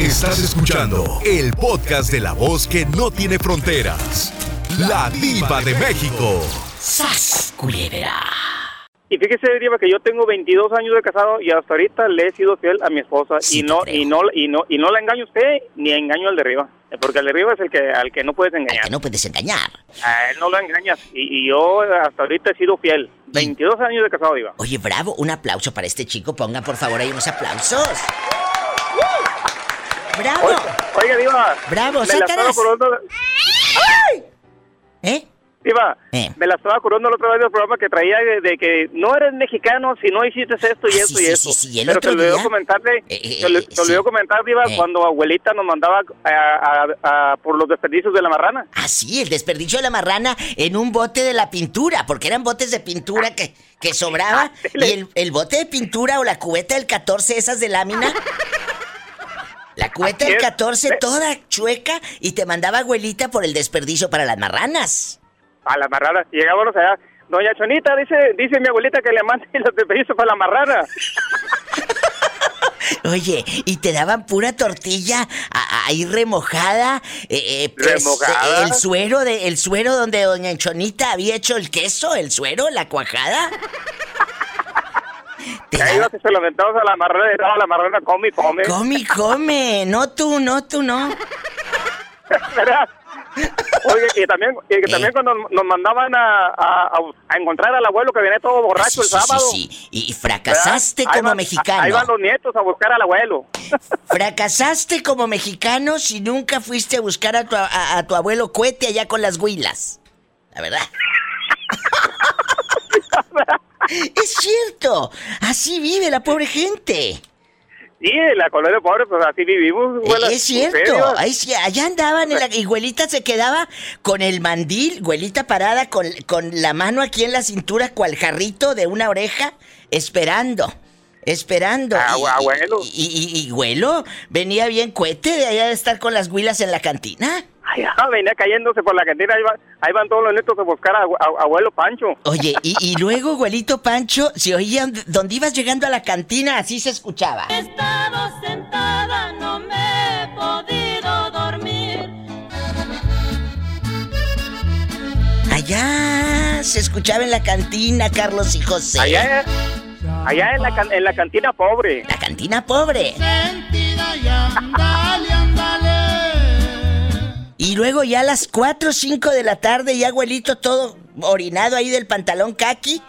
Estás escuchando el podcast de la voz que no tiene fronteras. La diva de México. ¡Sas, culebra! Y fíjese, Diva, que yo tengo 22 años de casado y hasta ahorita le he sido fiel a mi esposa Sí y no y no y no y no la engaño a usted ni engaño al de arriba, porque el de arriba es el que al que no puedes Al engañar. que no puedes engañar. A él no lo engañas y, y yo hasta ahorita he sido fiel. 22 años de casado, Diva. Oye, bravo, un aplauso para este chico. Pongan por favor ahí unos aplausos. ¡Bravo! Oiga, Diva. Bravo, me la estaba Satanás. acordando, ¿Eh? Diva, Eh. me la estaba acordando la otra vez del programa que traía de, de que no eres mexicano si no hiciste esto y Ah, esto sí, y sí, el Pero te olvidó comentarle, Eh, eh, te, olvidó- eh, te olvidó comentar, Diva, Eh. cuando abuelita nos mandaba a- a- a- por los desperdicios de la marrana. Ah, sí, el desperdicio de la marrana en un bote de la pintura, porque eran botes de pintura que, que sobraba. Y el, el bote de pintura o la cubeta del 14, esas de lámina. La cubeta del es. 14 toda chueca y te mandaba abuelita por el desperdicio para las marranas. A la marrana. Y Llegábamos allá. Doña Chonita, dice, dice mi abuelita que le mande los desperdicios para la marrana. Oye, y te daban pura tortilla ahí remojada. eh, eh, pues, ¿Remojada? eh, el suero de, el suero donde doña Chonita había hecho el queso, el suero, la cuajada. Te ibas y se lo aventabas a la marrana y daba la marrana, come y come. Come, y come. No tú, no tú, no. ¿Verdad? Oye, y también, y que Eh. también cuando nos mandaban a, a- a- encontrar al abuelo que venía todo borracho Sí, el sí, sábado. sí. Y fracasaste Ahí como van- mexicano. Ahí van los nietos a buscar al abuelo. Fracasaste como mexicano si nunca fuiste a buscar a tu, a- tu abuelo Cuete allá con las huilas. La verdad. es cierto. Así vive la pobre gente. Sí, la colonia pobre, pues así vivimos. abuela. es cierto. Ahí sí, allá andaban en la- y Güelita se quedaba con el mandil, Güelita parada con, con la mano aquí en la cintura, cual jarrito de una oreja, esperando. Esperando. Ah, y, abuelo. Y, y, y Güelo venía bien cuete de allá de estar con las huilas en la cantina. Ay, ah, venía cayéndose por la cantina. Ahí, va- ahí van todos los nietos a buscar a, a- abuelo Pancho. Oye, y, y luego, Güelito Pancho, se oía donde- ibas llegando a la cantina, así se escuchaba. He estado sentada, no me he podido dormir. Allá se escuchaba en la cantina, Carlos y José. Allá, allá en, la, can- en la cantina pobre. La cantina pobre. Sentida y andale, andale. Y luego ya a las 4 o 5 de la tarde, ya abuelito todo orinado ahí del pantalón kaki.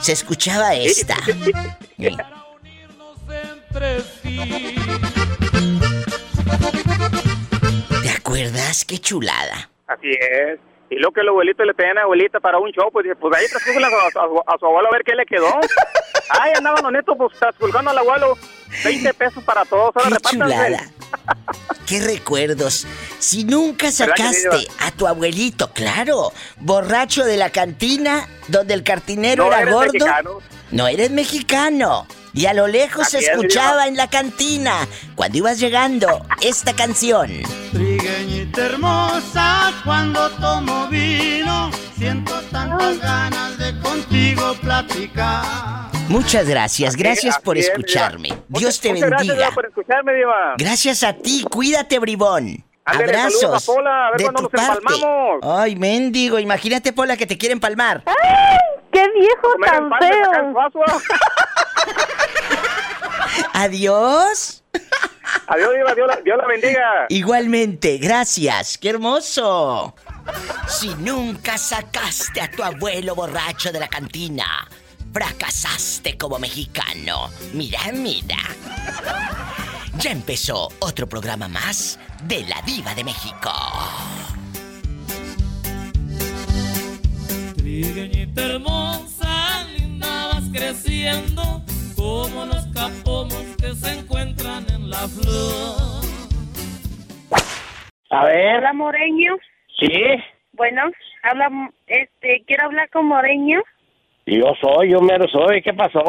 Se escuchaba esta. Sí. Entre sí. ¿Te acuerdas? Qué chulada. Así es. Y lo que los abuelitos le pedían a abuelita para un show, pues dice, pues ahí transcúrgela a, su- a su- a su abuelo a ver qué le quedó. Ay, andaban los nietos pues transculgando al abuelo. 20 pesos para todos, ahora Qué chulada. Qué recuerdos. Si nunca ¿Verdad que sí, sacaste a tu abuelito, claro, borracho de la cantina, donde el cartinero No era eres gordo, mexicano. no eres mexicano. Y a lo lejos se escuchaba en la cantina, cuando ibas llegando, esta canción. Trigueñita hermosa, cuando tomo vino, siento tantas ganas de contigo platicar. Muchas gracias, gracias por es, escucharme. Dios te bendiga. Gracias a ti, cuídate, bribón. Ándale, Abrazos. a Pola, a ver de cuándo tu nos parte. empalmamos. Ay, mendigo, imagínate, Pola, que te quieren palmar. ¡Qué viejo Comer tan feo! Adiós. Adiós, Diva, Dios la, Dios la bendiga. Igualmente, gracias. ¡Qué hermoso! Si nunca sacaste a tu abuelo borracho de la cantina, fracasaste como mexicano. Mira, mira. Ya empezó otro programa más de La Diva de México. Trigueñita hermosa, linda vas creciendo, como los capomos que se encuentran en la flor. A ver, Hola, Moreño. sí, Bueno, habla, este, quiero hablar con Moreño. yo soy, yo mero soy. ¿Qué pasó?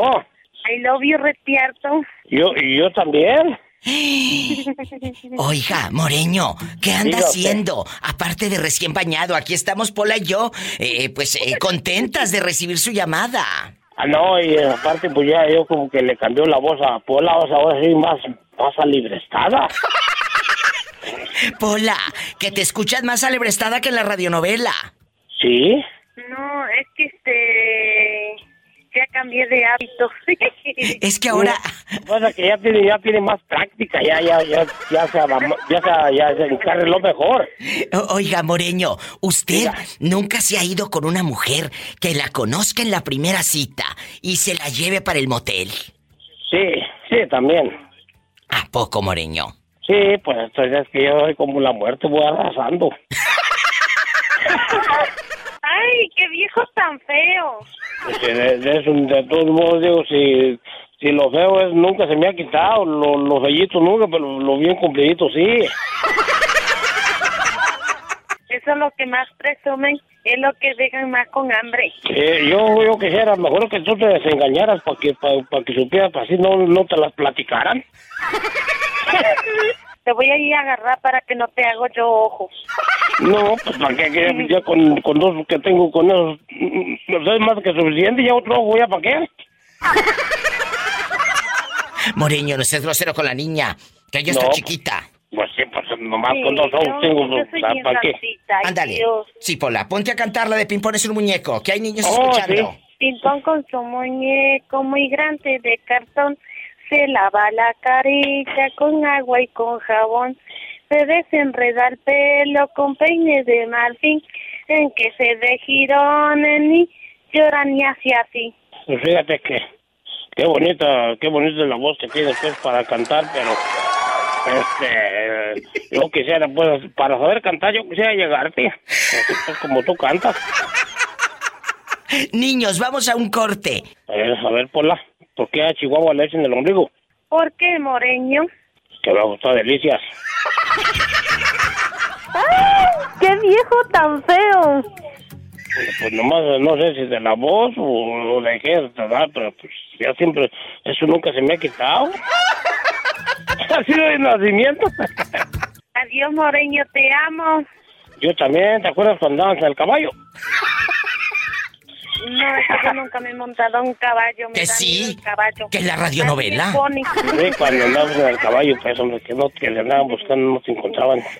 I love you, Retierto. Yo, y yo también. Oiga, Moreño, ¿qué anda haciendo? Aparte de recién bañado, aquí estamos Pola y yo, eh, pues eh, contentas de recibir su llamada. Ah, no, y aparte, pues ya yo como que le cambió la voz a Pola, o sea, ahora sí más más alibrestada. Pola, que te escuchas más alebrestada que en la radionovela. ¿Sí? No, es que este ya cambié de hábito. Es que ahora Pasa que ya tiene, ya tiene más práctica, ya, ya, ya, ya se, ya se, ya se encarriló mejor. O- Oiga, Moreño, usted nunca se ha ido con una mujer que la conozca en la primera cita y se la lleve para el motel. Sí, sí, también. ¿A poco, Moreño? Sí, pues entonces es que yo soy como la muerte, voy arrasando. Ay, qué viejo tan feo. De, de, todos modos, digo, si, si lo feo es, nunca se me ha quitado, lo, los bellitos nunca, pero lo bien cumplidito sí. Eso es lo que más presumen, es lo que dejan más con hambre. Eh, yo, yo quisiera mejor que tú te desengañaras para que, para, que supieras, para así no, no te las platicaran. Te voy a ir a agarrar para que no te hago yo ojo. No, pues para qué, que ya con, con dos que tengo con esos, mm, no es más que suficiente, ya otro ojo, ya para qué. Moreño, no seas grosero con la niña, que ella No, está pues, chiquita. Pues sí, pues nomás Sí, con dos ojos yo- tengo, yo soy ¿para qué? Ándale. Sí, Pola, ponte a cantar la de Pimpón es un muñeco, que hay niños Oh, escuchando. sí. Pimpón con su muñeco muy grande de cartón. Se lava la carita con agua y con jabón. Se desenreda el pelo con peine de marfín. En que se de girones ni lloran ni así así. Pues fíjate que qué bonita, qué bonita es la voz que tienes pues para cantar, pero este yo quisiera pues para saber cantar yo quisiera llegarte, así pues como tú cantas. Niños, vamos a un corte. A ver, a ver, Pola, ¿por qué a Chihuahua le echan el ombligo? ¿Por qué, Moreño? Que me gustó delicias. ¡Qué viejo tan feo! Pues nomás no sé si de la voz o, o de qué, ¿verdad? Pero pues ya siempre, eso nunca se me ha quitado. ha sido de nacimiento. Adiós, Moreño, te amo. Yo también, ¿te acuerdas cuando andábamos en el caballo? No, es que yo nunca me he montado a un caballo. Me Que sí, caballo. que en la radionovela. Me. Sí, cuando andábamos en el caballo, pues hombre, que no, que le andaban buscando, no se encontraban.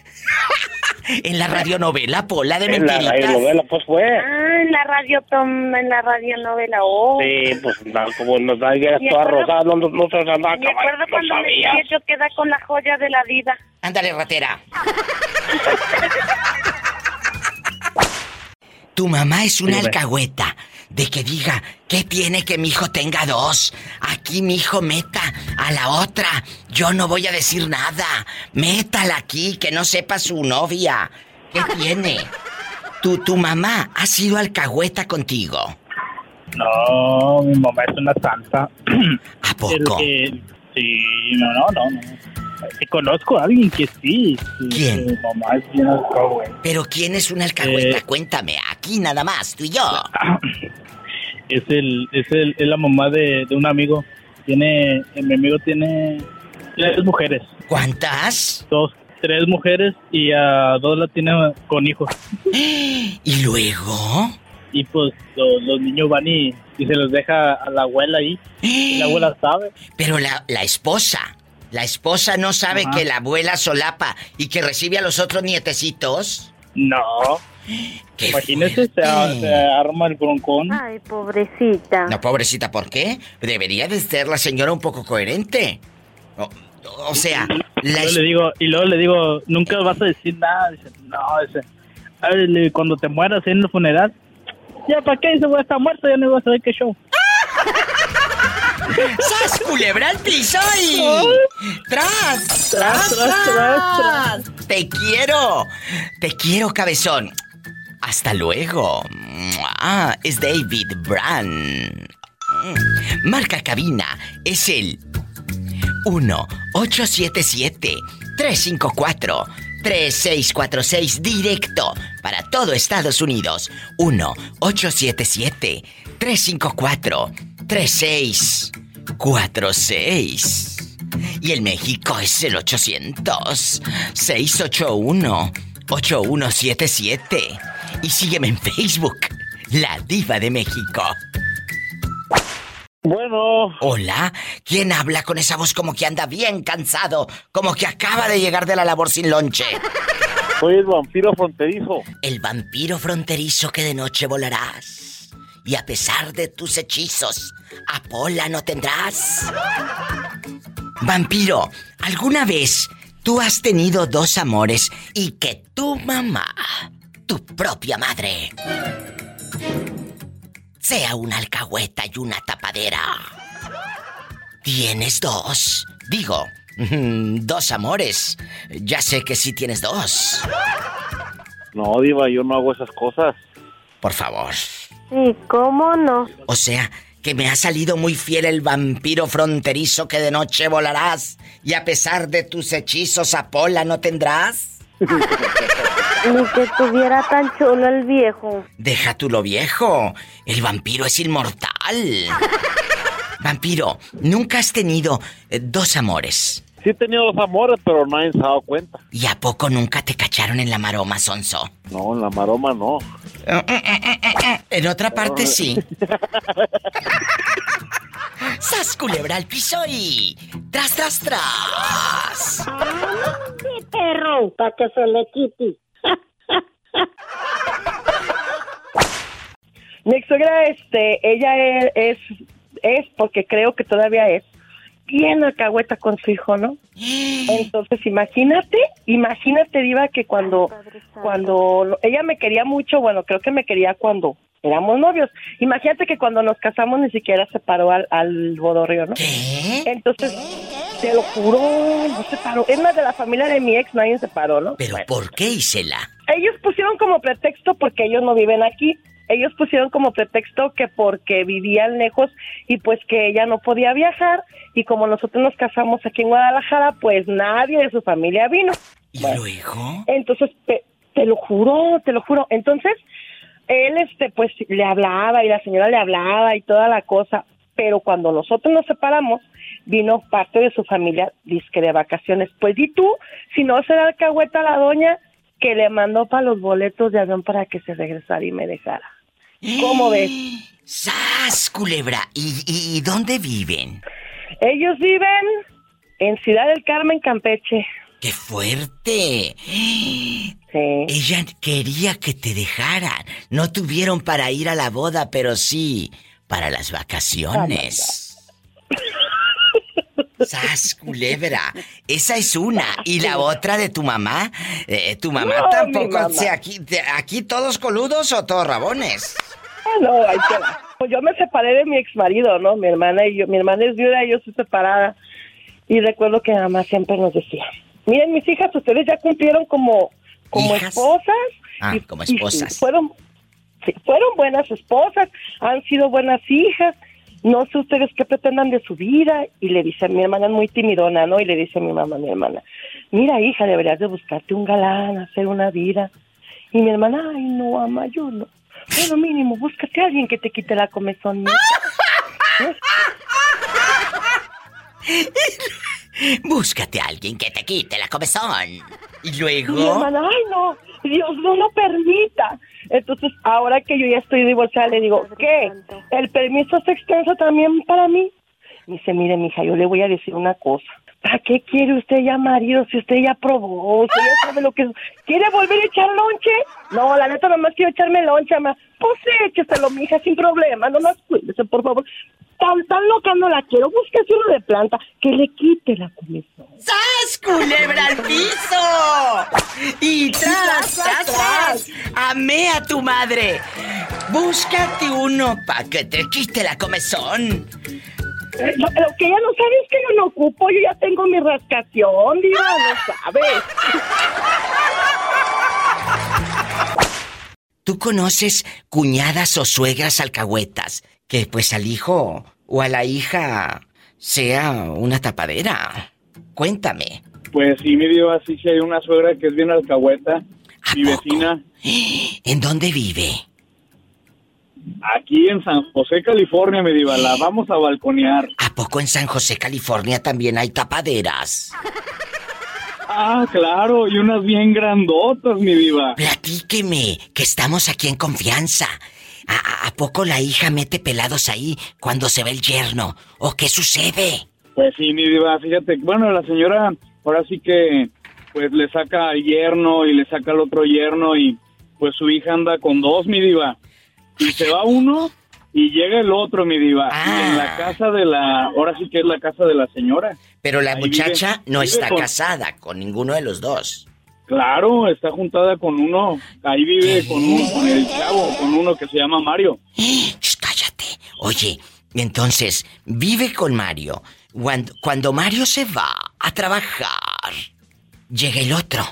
En la radionovela, Pola de En la mentiritas. novela, pues fue. Ah, en la radio, tom, en la radionovela. Oh. Sí, pues como nos da Me toda acuerdo- rosada, no, no, no se andaba a Me caballo, acuerdo no cuando me decía yo queda con la joya de la vida. Ándale, ratera. Tu mamá es una Dime. alcahueta de que diga que tiene que mi hijo tenga dos. Aquí mi hijo meta a la otra. Yo no voy a decir nada. Métala aquí, que no sepa su novia. ¿Qué tiene? Tu, tu mamá ha sido alcahueta contigo. No, mi mamá es una santa. ¿A poco? que, sí, no, no, no. no. Conozco a alguien que sí. ¿Quién? Mi mamá es bien alcahueta. Pero ¿quién es una alcahueta? Eh. Cuéntame, aquí nada más, tú y yo. Es el, es el, es la mamá de, de un amigo. Tiene, mi amigo tiene tres mujeres, ¿Cuántas? dos, tres mujeres y a dos la tiene con hijos. ¿Y luego? Y pues los, los niños van y, y se los deja a la abuela ahí. Y la abuela sabe. Pero la, la esposa, la esposa no sabe Ajá. que la abuela solapa y que recibe a los otros nietecitos. No, ¡Qué imagínese, se, se arma el broncón. Ay, pobrecita. No, pobrecita, ¿por qué? Debería de ser la señora un poco coherente. O, o sea, Y la luego es- le digo, y luego le digo, nunca vas a decir nada. Dice, no, dice, "Ay, le- cuando te mueras en el funeral, ya para qué, dice, voy a estar muerto, ya no voy a saber qué show. ¡Sas, culebra al piso y... ¡Tras! Tras, tras, tras, tras. ¡Te quiero! ¡Te quiero, cabezón! Hasta luego. Ah, es David Brand. Mm. Marca cabina es el 1-877-354-3646 directo para todo Estados Unidos. 1-877-354-3646. Y el México es el 800-681-8177. Y sígueme en Facebook, La Diva de México. Bueno. Hola, ¿quién habla con esa voz como que anda bien cansado? Como que acaba de llegar de la labor sin lonche. Soy el vampiro fronterizo. El vampiro fronterizo que de noche volarás. Y a pesar de tus hechizos, a Pola no tendrás. Vampiro, ¿alguna vez tú has tenido dos amores y que tu mamá, tu propia madre, sea una alcahueta y una tapadera? ¿Tienes dos? Digo, dos amores. Ya sé que sí tienes dos. No, Diva, yo no hago esas cosas. Por favor. Sí, ¿cómo no? O sea, que me ha salido muy fiel el vampiro fronterizo que de noche volarás y a pesar de tus hechizos a Pola no tendrás. Ni que tuviera tan chulo el viejo. Deja tú lo viejo. El vampiro es inmortal. Vampiro, nunca has tenido eh, dos amores. Sí he tenido dos amores, pero nadie se ha dado cuenta. ¿Y a poco nunca te cacharon en la maroma, Sonso? No, en la maroma no. En otra parte sí. ¡Sas culebra al piso y... ¡Tras, tras, tras! Sí, perro, para que se le quite. Mi suegra, este, ella es, es, es, porque creo que todavía es, bien alcahueta con su hijo, ¿no? Entonces, imagínate, imagínate, Diva, que cuando, cuando ella me quería mucho, bueno, creo que me quería cuando éramos novios. Imagínate que cuando nos casamos ni siquiera se paró al, al bodorrio, ¿no? ¿Qué? Entonces, te lo juro, no se paró. Es más, de la familia de mi ex nadie se paró, ¿no? ¿Pero Bueno. por qué, Isela? Ellos pusieron como pretexto porque ellos no viven aquí. Ellos pusieron como pretexto que porque vivían lejos y pues que ella no podía viajar y como nosotros nos casamos aquí en Guadalajara, pues nadie de su familia vino. ¿Y Bueno. luego? Entonces, te, te lo juro, te lo juro. Entonces, él, este, pues, le hablaba y la señora le hablaba y toda la cosa. Pero cuando nosotros nos separamos, vino parte de su familia disque de vacaciones. Pues, ¿y tú? Si no será alcahueta la doña que le mandó para los boletos de avión para que se regresara y me dejara. ¿Cómo ves? ¡Sas, culebra! ¿Y, y, y dónde viven? Ellos viven en Ciudad del Carmen, Campeche. ¡Qué fuerte! Sí. Ella quería que te dejaran. No tuvieron para ir a la boda, pero sí para las vacaciones. ¡Sas, culebra! Esa es una. ¿Y la otra de tu mamá? Eh, tu mamá No, tampoco... mamá. aquí, te- ¿Aquí todos coludos o todos rabones? Ah, no, ahí. Pues yo me separé de mi ex marido, ¿no? Mi hermana y yo, mi hermana es viuda y yo soy separada. Y recuerdo que mamá siempre nos decía, miren mis hijas, ustedes ya cumplieron como, como ¿Hijas? esposas. Ah, y- como y esposas. fueron, sí, fueron buenas esposas, han sido buenas hijas. No sé ustedes qué pretendan de su vida. Y le dice, mi hermana es muy timidona, ¿no? Y le dice a mi mamá, a mi hermana, mira hija, deberías de buscarte un galán, hacer una vida. Y mi hermana, ay no, ama, yo no. Bueno, mínimo, búscate a alguien que te quite la comezón. ¿no? Búscate a alguien que te quite la comezón. Y Y mi luego... hermana, ay no, Dios no lo permita. Entonces, ahora que yo ya estoy divorciada, le digo, ¿qué? ¿El permiso es extenso también para mí? Me dice, mire, mija, yo le voy a decir una cosa. ¿Para qué quiere usted ya marido si usted ya probó? Usted ya sabe lo que. ¿Quiere volver a echar lonche? No, la neta, nomás quiero echarme lonche, mamá. Pues écheselo, mija, sin problema. Nomás cuídese, por favor. Tan, tan loca no la quiero. Búsquese uno de planta que le quite la comezón. ¡Sas, culebra al piso! Y tras, tras, tras. Amé a tu madre. Búscate uno pa' que te quite la comezón. Eh, Lo, lo que ella no sabe es que yo no ocupo, yo ya tengo mi rascación, diva, no sabe. ¿Tú conoces cuñadas o suegras alcahuetas que pues al hijo o a la hija sea una tapadera? Cuéntame. Pues sí, mi diva, sí, sí hay una suegra que es bien alcahueta. ¿A Mi poco? vecina, ¿En dónde vive? Aquí en San José, California, mi diva, la vamos a balconear. ¿A poco en San José, California también hay tapaderas? Ah, claro, y unas bien grandotas, mi diva. Platíqueme, que estamos aquí en confianza. ¿A, a- a poco la hija mete pelados ahí cuando se ve el yerno? ¿O qué sucede? Pues sí, mi diva, fíjate, bueno, la señora ahora sí que pues le saca al yerno y le saca al otro yerno y pues su hija anda con dos, mi diva. Y se va uno y llega el otro, mi diva. En la casa de la, ahora sí que es la casa de la señora. Pero la Ahí muchacha vive- no vive está con- casada con ninguno de los dos. Claro, está juntada con uno, ahí vive con uno, con el chavo, con uno que se llama Mario. Shh, cállate. Oye, entonces, vive con Mario. Cuando, cuando Mario se va a trabajar, llega el otro.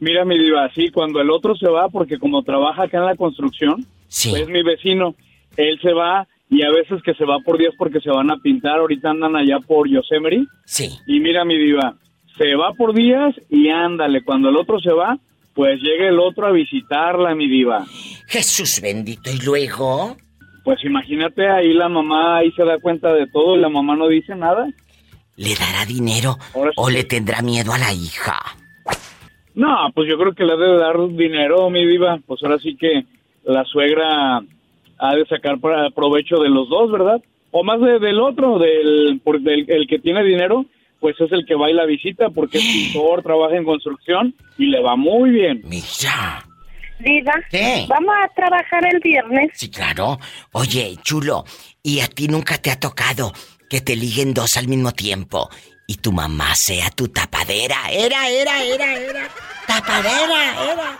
Mira, mi diva, sí, cuando el otro se va, porque como trabaja acá en la construcción, Sí. es mi vecino, él se va y a veces que se va por días porque se van a pintar, ahorita andan allá por Yosemite. Sí. Y mira, mi diva, se va por días y ándale, cuando el otro se va, pues llega el otro a visitarla, mi diva. Jesús bendito. ¿Y luego? Pues imagínate, ahí la mamá ahí se da cuenta de todo y la mamá no dice nada. ¿Le dará dinero o le tendrá miedo a la hija? No, pues yo creo que le debe dar dinero, mi diva. Pues ahora sí que la suegra ha de sacar para provecho de los dos, ¿verdad? O más de- del otro, del, por- del el que tiene dinero, pues es el que va y la visita porque es pintor, trabaja en construcción y le va muy bien. Mira. Diva, ¿Qué? vamos a trabajar el viernes. Sí, claro. Oye, chulo, ¿y a ti nunca te ha tocado que te liguen dos al mismo tiempo y tu mamá sea tu tapadera? Era, era, era, era. Tapadera, era.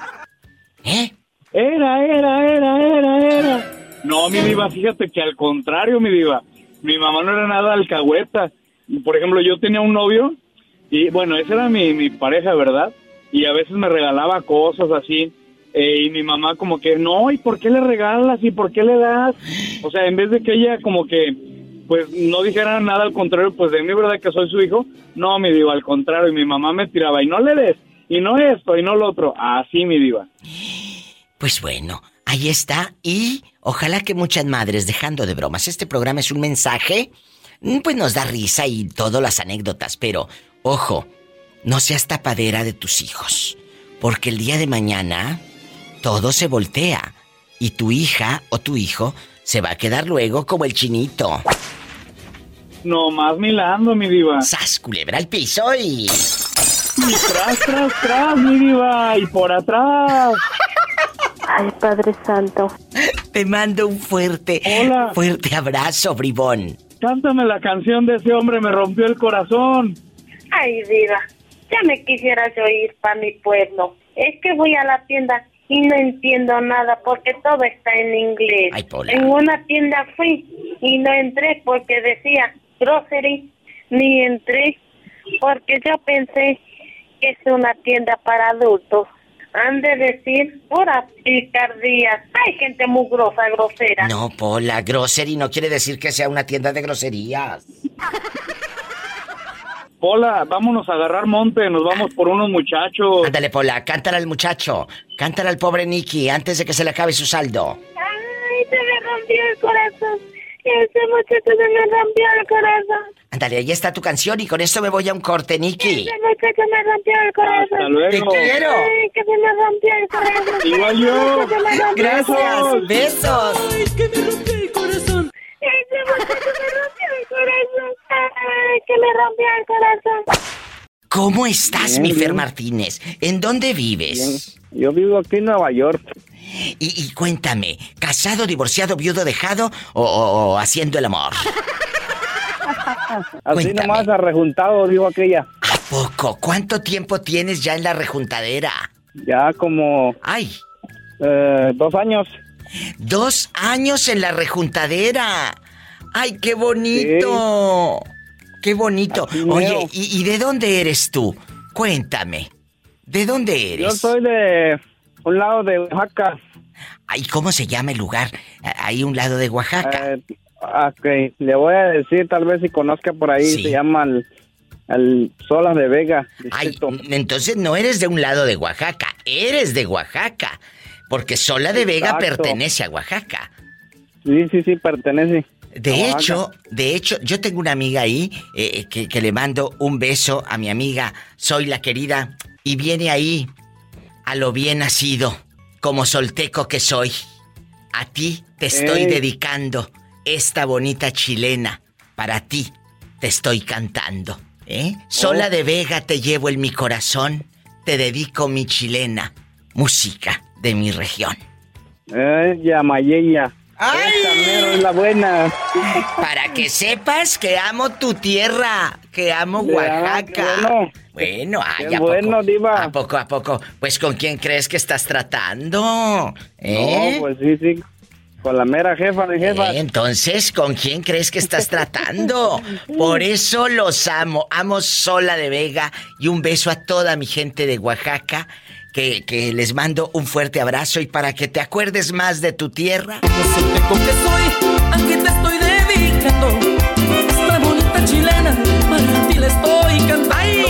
¿Eh? Era, era, era, era, era. No, mi diva, fíjate que al contrario, mi diva. Mi mamá no era nada alcahueta. Por ejemplo, yo tenía un novio y, bueno, esa era mi, mi pareja, ¿verdad? Y a veces me regalaba cosas así. eh, y mi mamá como que, no, ¿y por qué le regalas? ¿Y por qué le das? O sea, en vez de que ella como que, pues, no dijera nada al contrario, pues de mí, ¿verdad? Que soy su hijo. No, mi diva, al contrario. Y mi mamá me tiraba, y no le des, y no esto, y no lo otro. Así, mi diva. Pues bueno, ahí está. Y ojalá que muchas madres, dejando de bromas, este programa es un mensaje, mm, pues nos da risa y todas las anécdotas, pero ojo, no seas tapadera de tus hijos, porque el día de mañana todo se voltea y tu hija o tu hijo se va a quedar luego como el chinito. No más milando, mi diva. ¡Sas, culebra al piso y... Y tras, tras, tras, mi diva. Y por atrás. Ay, Padre Santo. Te mando un fuerte, fuerte abrazo, bribón. Cántame la canción de ese hombre, me rompió el corazón. Ay, Diva, ya me quisiera yo ir para mi pueblo. Es que voy a la tienda y no entiendo nada porque todo está en inglés. Ay, Pola. En una tienda fui y no entré porque decía grocery, ni entré porque yo pensé que es una tienda para adultos. Han de decir pura picardía. Ay, gente mugrosa, grosera. No, Pola, grocery no quiere decir que sea una tienda de groserías. Hola, vámonos a agarrar monte, nos vamos por unos muchachos. Ándale, Pola, cántale al muchacho. Cántale al pobre Nicky antes de que se le acabe su saldo. Ay, se me rompió el corazón. Ese muchacho se me rompió el corazón. Ándale, ahí está tu canción y con esto me voy a un corte, Nicky. Ese muchacho me rompió el corazón. Hasta luego. Te quiero. Ay, que se me rompió el corazón. Igual yo. Ese muchacho me rompió el Gracias, corazón. besos. Ay, que me rompió el corazón. Ese muchacho me rompió el corazón. Ay, que me rompió el corazón. ¿Cómo estás, Bien, mi Fer bien. Martínez? ¿En dónde vives? Yo vivo aquí en Nueva York. Y, y cuéntame, ¿casado, divorciado, viudo, dejado o, o- o haciendo el amor? Así Cuéntame. nomás arrejuntado, dijo aquella. ¿A poco? ¿Cuánto tiempo tienes ya en la rejuntadera? Ya como ¡Ay! eh, dos años. Dos años en la rejuntadera. ¡Ay, qué bonito! ¡Qué bonito! Así Oye. ¿y, y de dónde eres tú? Cuéntame. ¿De dónde Yo eres? soy de un lado de Oaxaca. Ay, ¿cómo se llama el lugar? Ahí un lado de Oaxaca. Eh, ok, le voy a decir, tal vez si conozca por ahí, Sí. se llama el, el Solas de Vega. Ay, entonces no eres de un lado de Oaxaca, eres de Oaxaca. Porque Sola de Vega Exacto. pertenece a Oaxaca. Sí, sí, sí, pertenece. De hecho, de hecho, yo tengo una amiga ahí eh, que, que le mando un beso a mi amiga, soy la querida, y viene ahí a lo bien nacido, como solteco que soy. a ti te estoy Ey. dedicando esta bonita chilena. Para ti te estoy cantando. ¿Eh? Sola Oh. de Vega te llevo en mi corazón. Te dedico mi chilena. Música de mi región. Eh, Yamayella. ¡Ay! Esa mero es la buena. Para que sepas que amo tu tierra, que amo Ya, Oaxaca. bueno. Bueno, ay, ¿a bueno, poco? diva. ¿A poco, a poco? Pues ¿con quién crees que estás tratando? ¿Eh? No, pues sí, sí. Con la mera jefa de jefa. Eh, Entonces, ¿con quién crees que estás tratando? Por eso los amo. Amo Sola de Vega y un beso a toda mi gente de Oaxaca. Que, que les mando un fuerte abrazo y para que te acuerdes más de tu tierra. Con que soy, aquí te estoy dedicando. Esta bonita chilena, para ti la estoy cantando.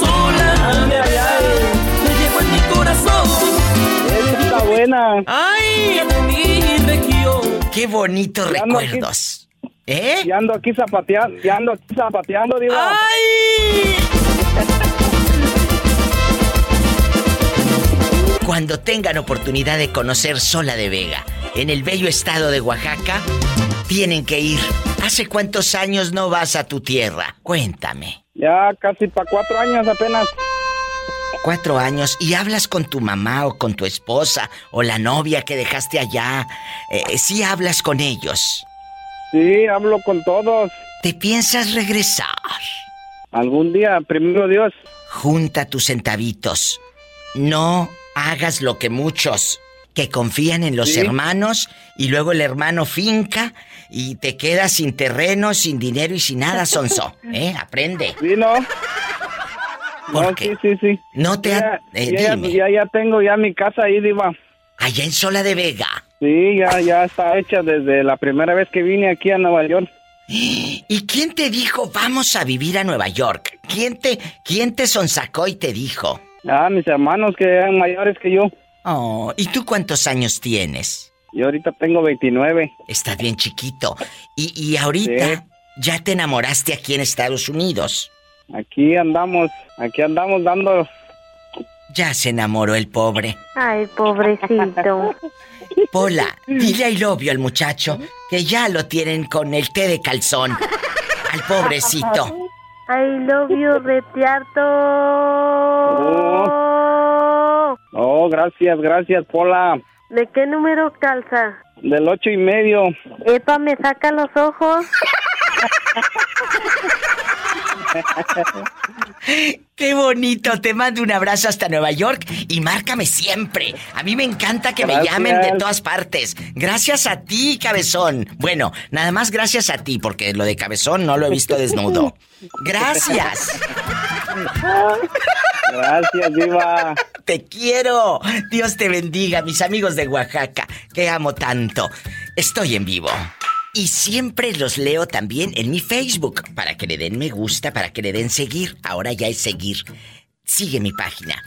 Sola, Ay, ay, ay. te llevo en mi corazón. Esa está buena. Ay, de mi región. Qué bonitos aquí. recuerdos. ¿Eh? Ya ando aquí zapateando, ya ando aquí zapateando, diva. ¡Ay! Cuando tengan oportunidad de conocer Sola de Vega, en el bello estado de Oaxaca, tienen que ir. ¿Hace cuántos años no vas a tu tierra? Cuéntame. Ya casi para cuatro años apenas. Cuatro años y hablas con tu mamá o con tu esposa o la novia que dejaste allá. Eh, sí hablas con ellos. Sí, hablo con todos. ¿Te piensas regresar? Algún día, primero Dios. Junta tus centavitos. No hagas lo que muchos que confían en los Sí. hermanos y luego el hermano finca y te quedas sin terreno, sin dinero y sin nada, Sonso. ¿Eh? Aprende. Sí, ¿no? ¿Por no, qué? sí, sí, sí. No te ha- Ya, eh, ya, dime. ya, ya tengo ya mi casa ahí, diva. Allá en Sola de Vega. Sí, ya, ya está hecha desde la primera vez que vine aquí a Nueva York. ¿Y quién te dijo vamos a vivir a Nueva York? ¿Quién te, quién te sonsacó y te dijo? Ah, mis hermanos que eran mayores que yo. Oh, ¿y tú cuántos años tienes? Yo ahorita tengo 29. Estás bien chiquito. Y, y ahorita Sí. ya te enamoraste aquí en Estados Unidos. Aquí andamos, aquí andamos dando... Ya se enamoró el pobre. Ay, pobrecito. Pola, dile love you al muchacho que ya lo tienen con el té de calzón. Al pobrecito. I love you, retiarto. Oh, gracias, gracias, Pola. ¿De qué número calza? Del ocho y medio. Epa, me saca los ojos. Qué bonito, te mando un abrazo hasta Nueva York y márcame siempre. A mí me encanta que me llamen de todas partes. Gracias a ti, cabezón. Bueno, nada más gracias a ti, porque lo de cabezón no lo he visto desnudo. Gracias. Gracias, Diva. Te quiero. Dios te bendiga, mis amigos de Oaxaca, que amo tanto. Estoy en vivo. Y siempre los leo también en mi Facebook, para que le den me gusta, para que le den seguir. Ahora ya es seguir. Sigue mi página.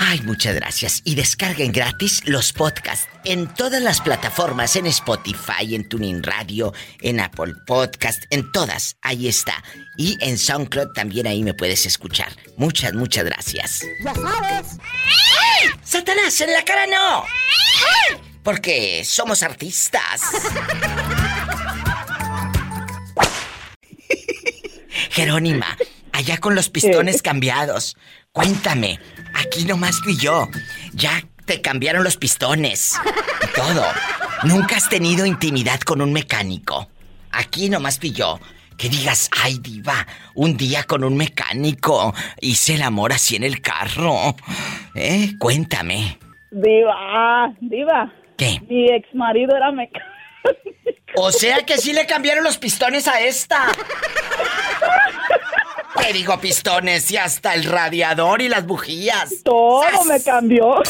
Ay, muchas gracias. Y descarguen gratis los podcasts en todas las plataformas, en Spotify, en Tuning Radio, en Apple Podcast, en todas. Ahí está. Y en SoundCloud también ahí me puedes escuchar. Muchas, muchas gracias. Ya sabes. ¡Satanás, en la cara no! Porque somos artistas. Jerónima, allá con los pistones cambiados. Cuéntame, aquí nomás tú y yo. Ya te cambiaron los pistones. Y todo. Nunca has tenido intimidad con un mecánico. Aquí nomás tú y yo. Que digas, ay diva, un día con un mecánico hice el amor así en el carro. ¿Eh? Cuéntame. Diva, diva. ¿Qué? Mi ex marido era mecánico. O sea que sí le cambiaron los pistones a esta. ¿Qué digo pistones? Y hasta el radiador y las bujías. Todo me cambió.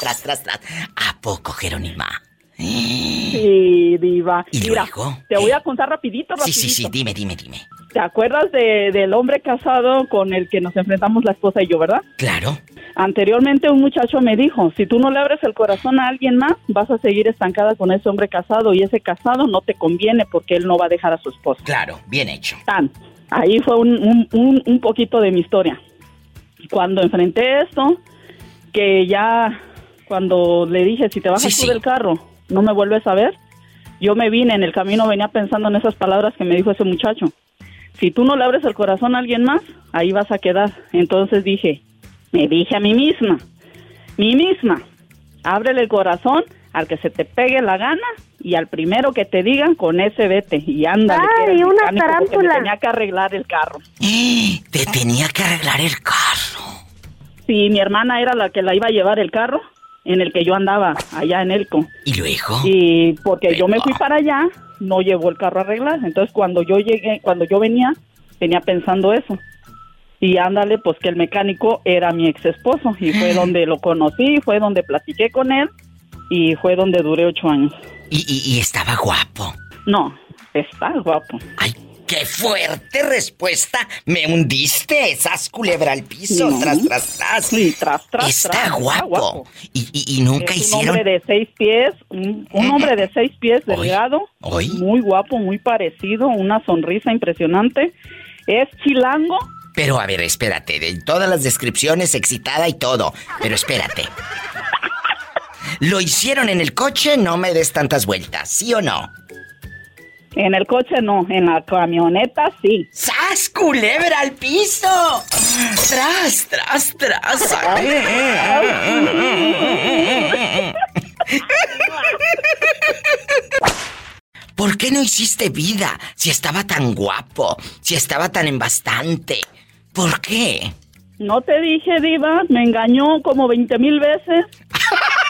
Tras, tras, tras. ¿A poco, Jerónima? Sí, diva. ¿Y Mira, luego? te voy a contar rapidito, Sí, rapidito. sí, sí, dime, dime, dime. ¿Te acuerdas de- del hombre casado con el que nos enfrentamos la esposa y yo, verdad? Claro. Anteriormente un muchacho me dijo, si tú no le abres el corazón a alguien más, vas a seguir estancada con ese hombre casado y ese casado no te conviene porque él no va a dejar a su esposa. Claro, bien hecho. Tan. Ahí fue un, un, un, un poquito de mi historia. Cuando enfrenté esto, que ya cuando le dije, si te bajas Sí, tú sí. del carro, no me vuelves a ver. Yo me vine en el camino, venía pensando en esas palabras que me dijo ese muchacho. Si tú no le abres el corazón a alguien más, ahí vas a quedar. Entonces dije, me dije a mí misma, mí misma, ábrele el corazón al que se te pegue la gana y al primero que te digan con ese vete y ándale. que Ay, el una porque me tarántula. tenía que arreglar el carro. Te tenía que arreglar el carro. Sí, mi hermana era la que la iba a llevar el carro en el que yo andaba allá en Elco. ¿Y luego? Y porque yo me fui para allá, no llevó el carro a arreglar. Entonces cuando yo llegué, cuando yo venía, venía pensando eso. Y ándale, pues que el mecánico era mi ex esposo. Y fue donde lo conocí, fue donde platiqué con él y fue donde duré ocho años. Y, y- y estaba guapo. No, está guapo. ¡Ay, qué fuerte respuesta! Me hundiste, esas culebra al piso, No. tras, tras, tras. Sí, tras, tras, Está tras, guapo. guapo. Y, y- y nunca es un hicieron... hombre de seis pies, un, un hombre de seis pies delgado, Hoy. muy guapo, muy parecido, una sonrisa impresionante. Es chilango, Pero a ver, espérate, de todas las descripciones, excitada y todo. Pero espérate. ¿Lo hicieron en el coche? No me des tantas vueltas, ¿sí o no? En el coche no, en la camioneta sí. ¡Sas, culebra al piso! ¡Tras, tras, tras! ¿Por qué no hiciste vida si estaba tan guapo, si estaba tan embastante? ¿Por qué? No te dije, Diva, me engañó como 20 mil veces.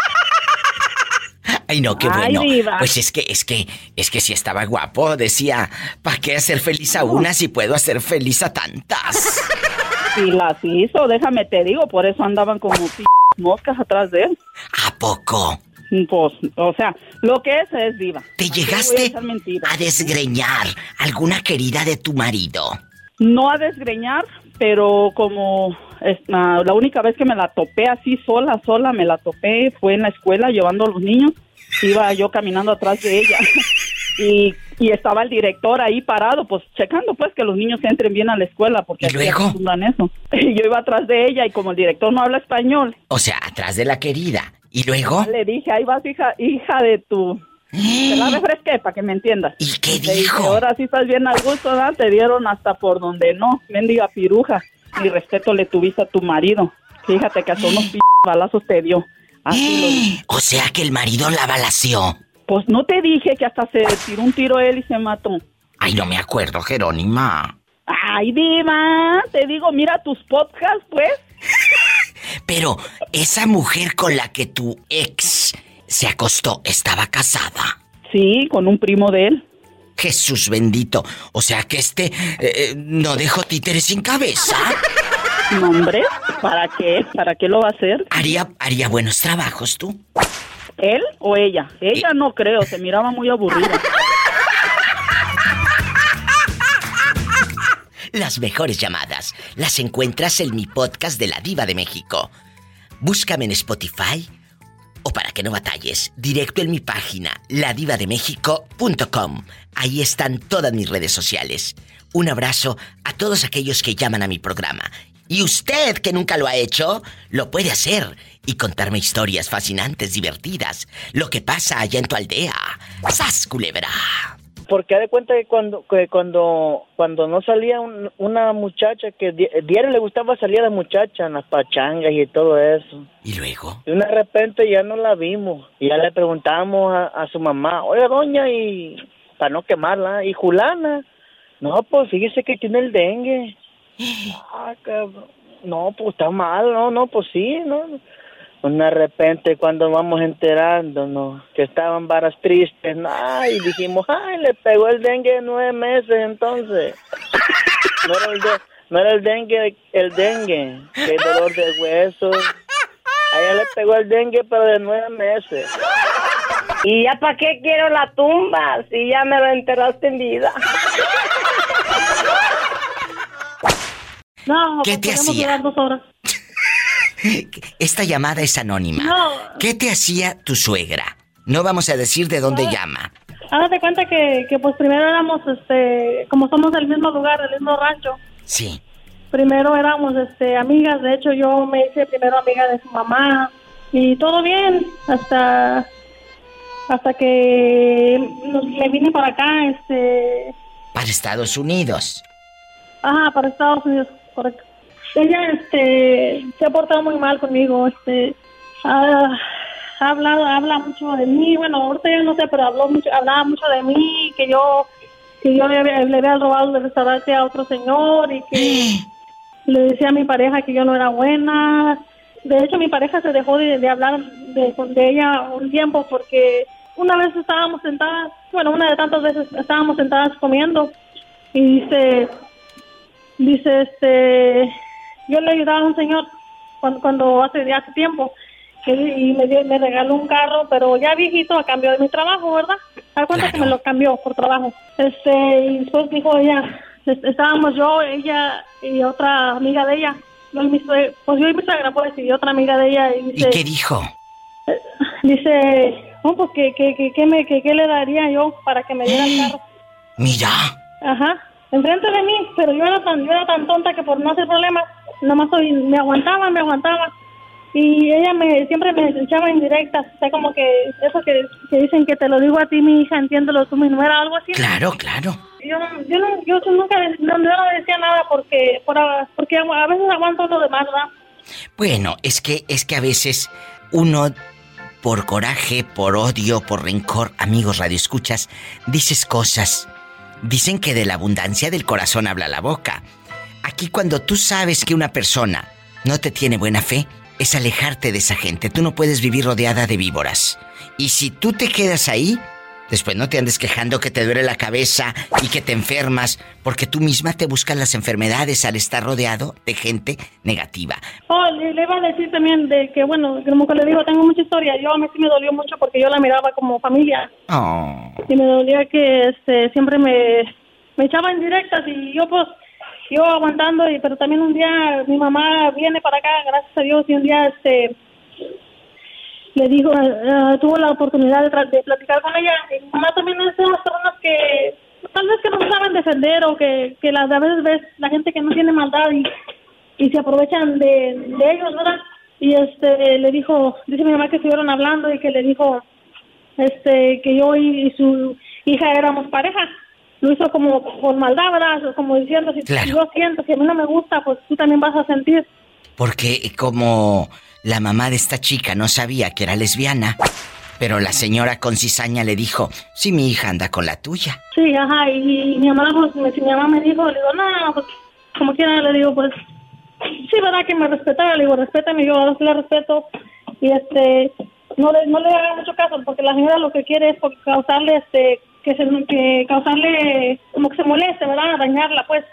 Ay, no, qué bueno. Pues es que, es que, es que si estaba guapo, decía, ¿para qué hacer feliz a una si puedo hacer feliz a tantas? Y las hizo, déjame te digo, por eso andaban como p moscas atrás de él. ¿A poco? Pues, o sea, lo que es es Diva. ¿Te ¿Para qué voy a llegaste a desgreñar alguna querida de tu marido? No a desgreñar, pero como es- ah, la única vez que me la topé así sola, sola, me la topé fue en la escuela llevando a los niños. Iba yo caminando atrás de ella y, y estaba el director ahí parado, pues checando pues que los niños entren bien a la escuela porque ¿Y luego? acostumbran eso. Y yo iba atrás de ella y como el director no habla español, O sea, atrás de la querida. ¿Y luego? le dije, ahí vas hija, hija de tu... Te la refresqué para que me entiendas. ¿Y qué dije, dijo? ahora sí estás bien al gusto, ¿verdad? Te dieron hasta por donde no. Mendiga piruja. Mi respeto le tuviste a tu marido. Fíjate que hasta unos p balazos te dio. Así lo dije. O sea que el marido la balació. Pues no te dije que hasta se tiró un tiro él y se mató. Ay, no me acuerdo, Jerónima. Ay, diva, te digo, mira tus podcasts, pues. Pero esa mujer con la que tu ex se acostó estaba casada. Sí, con un primo de él. Jesús bendito. O sea que este eh, eh, no dejó títeres sin cabeza. No, hombre, ¿para qué? ¿Para qué lo va a hacer? Haría, haría buenos trabajos tú. ¿Él o ella? Ella no creo, se miraba muy aburrida. Las mejores llamadas las encuentras en mi podcast de la Diva de México. Búscame en Spotify o para que no batalles, directo en mi página, ladivademéxico.com. Ahí están todas mis redes sociales. Un abrazo a todos aquellos que llaman a mi programa. Y usted que nunca lo ha hecho, lo puede hacer y contarme historias fascinantes, divertidas, lo que pasa allá en tu aldea. ¡Sas, culebra! Porque de cuenta que cuando que cuando cuando no salía un- una muchacha que di- diario le gustaba salir a la muchacha en las pachangas y todo eso. ¿Y luego? Y de repente ya no la vimos. Y ya le preguntamos a, a su mamá, oye doña, y para no quemarla, y Julana, no, pues fíjese que tiene el dengue. Ah. No, pues está mal, no, no, pues sí, no. De repente cuando vamos enterándonos que estaban varas tristes, ay, dijimos, ay, le pegó el dengue de nueve meses entonces. No era el, de- no era el dengue, el dengue, que dolor de huesos. A ella le pegó el dengue, pero de nueve meses. ¿Y ya para qué quiero la tumba si ya me lo enterraste en vida? No, ¿Qué te hacía? dos horas. Esta llamada es anónima. No. ¿Qué te hacía tu suegra? No vamos a decir de dónde llama. Hágate cuenta que, que pues primero éramos, este, como somos del mismo lugar, del mismo rancho, Sí. primero éramos, este, amigas, de hecho yo me hice primero amiga de su mamá y todo bien hasta hasta que me vine para acá, este, Para Estados Unidos. ajá, para Estados Unidos, correcto. Ella, este, se ha portado muy mal conmigo, este, ha, ha hablado, habla mucho de mí, bueno, ahorita ya no sé, pero habló mucho, hablaba mucho de mí, que yo, que yo le había, le había robado el restaurante a otro señor y que le decía a mi pareja que yo no era buena. De hecho, mi pareja se dejó de, de hablar de, de ella un tiempo porque una vez estábamos sentadas, bueno, una de tantas veces estábamos sentadas comiendo y dice, dice, este, yo le ayudaba a un señor cuando, cuando hace, hace tiempo que- y me, me regaló un carro, pero ya viejito a cambio de mi trabajo, ¿verdad? ¿Te das cuenta que me lo cambió por trabajo? Este, y después dijo ella, es- estábamos yo, ella y otra amiga de ella, y pues yo y mi suegra, pues, y otra amiga de ella, y ¿Y dice, qué dijo? dice, oh, pues, ¿qué, qué, qué, qué me, qué, qué le daría yo para que me diera el carro? Mira. Ajá, enfrente de mí, pero yo era tan, yo era tan tonta que por no hacer problemas, nomás soy- me aguantaba, me aguantaba. Y ella me siempre me echaba indirectas, o sea, como que eso que, que dicen que te lo digo a ti, mi hija, entiéndelo tú, mi nuera, algo así. Claro, claro. Yo, yo, no, yo nunca no, yo no decía nada porque, por, a- porque a veces aguanto lo demás, ¿verdad? Bueno, es que es que a veces uno por coraje, por odio, por rencor, amigos radioescuchas, dices cosas. Dicen que de la abundancia del corazón habla la boca. Aquí cuando tú sabes que una persona no te tiene buena fe, es alejarte de esa gente. Tú no puedes vivir rodeada de víboras. Y si tú te quedas ahí, después no te andes quejando que te duele la cabeza y que te enfermas, porque tú misma te buscas las enfermedades al estar rodeado de gente negativa. Oh, le, le iba a decir también de que, bueno, como que le digo, tengo mucha historia. Yo a mí sí me dolió mucho porque yo la miraba como familia. Oh. Y me dolía que este, siempre me, me echaba en directas y yo pues, yo aguantando, y, pero también un día mi mamá viene para acá, gracias a Dios, y un día este le dijo, eh, tuvo la oportunidad de, de platicar con ella. Y mi mamá también es de las personas que tal vez que no saben defender o que, que las, a veces ves la gente que no tiene maldad y, y se aprovechan de, de ellos, ¿verdad? Y este le dijo, dice mi mamá que estuvieron hablando y que le dijo este que yo y, y su hija éramos pareja. Lo hizo como con maldad, ¿verdad? Como diciendo, si Claro. yo siento que a mí no me gusta, pues tú también vas a sentir. Porque como la mamá de esta chica no sabía que era lesbiana, pero la señora con cizaña le dijo, sí, mi hija anda con la tuya. Sí, ajá, y, mi mamá, pues, si mi mamá me dijo, le digo, no, pues, como quiera, le digo, pues, sí, verdad que me respetaba, le digo, respétame, yo le respeto, y este, no le, no le haga mucho caso, porque la señora lo que quiere es por causarle, este, que se, que causarle, como que se moleste, ¿verdad? Dañarla, pues.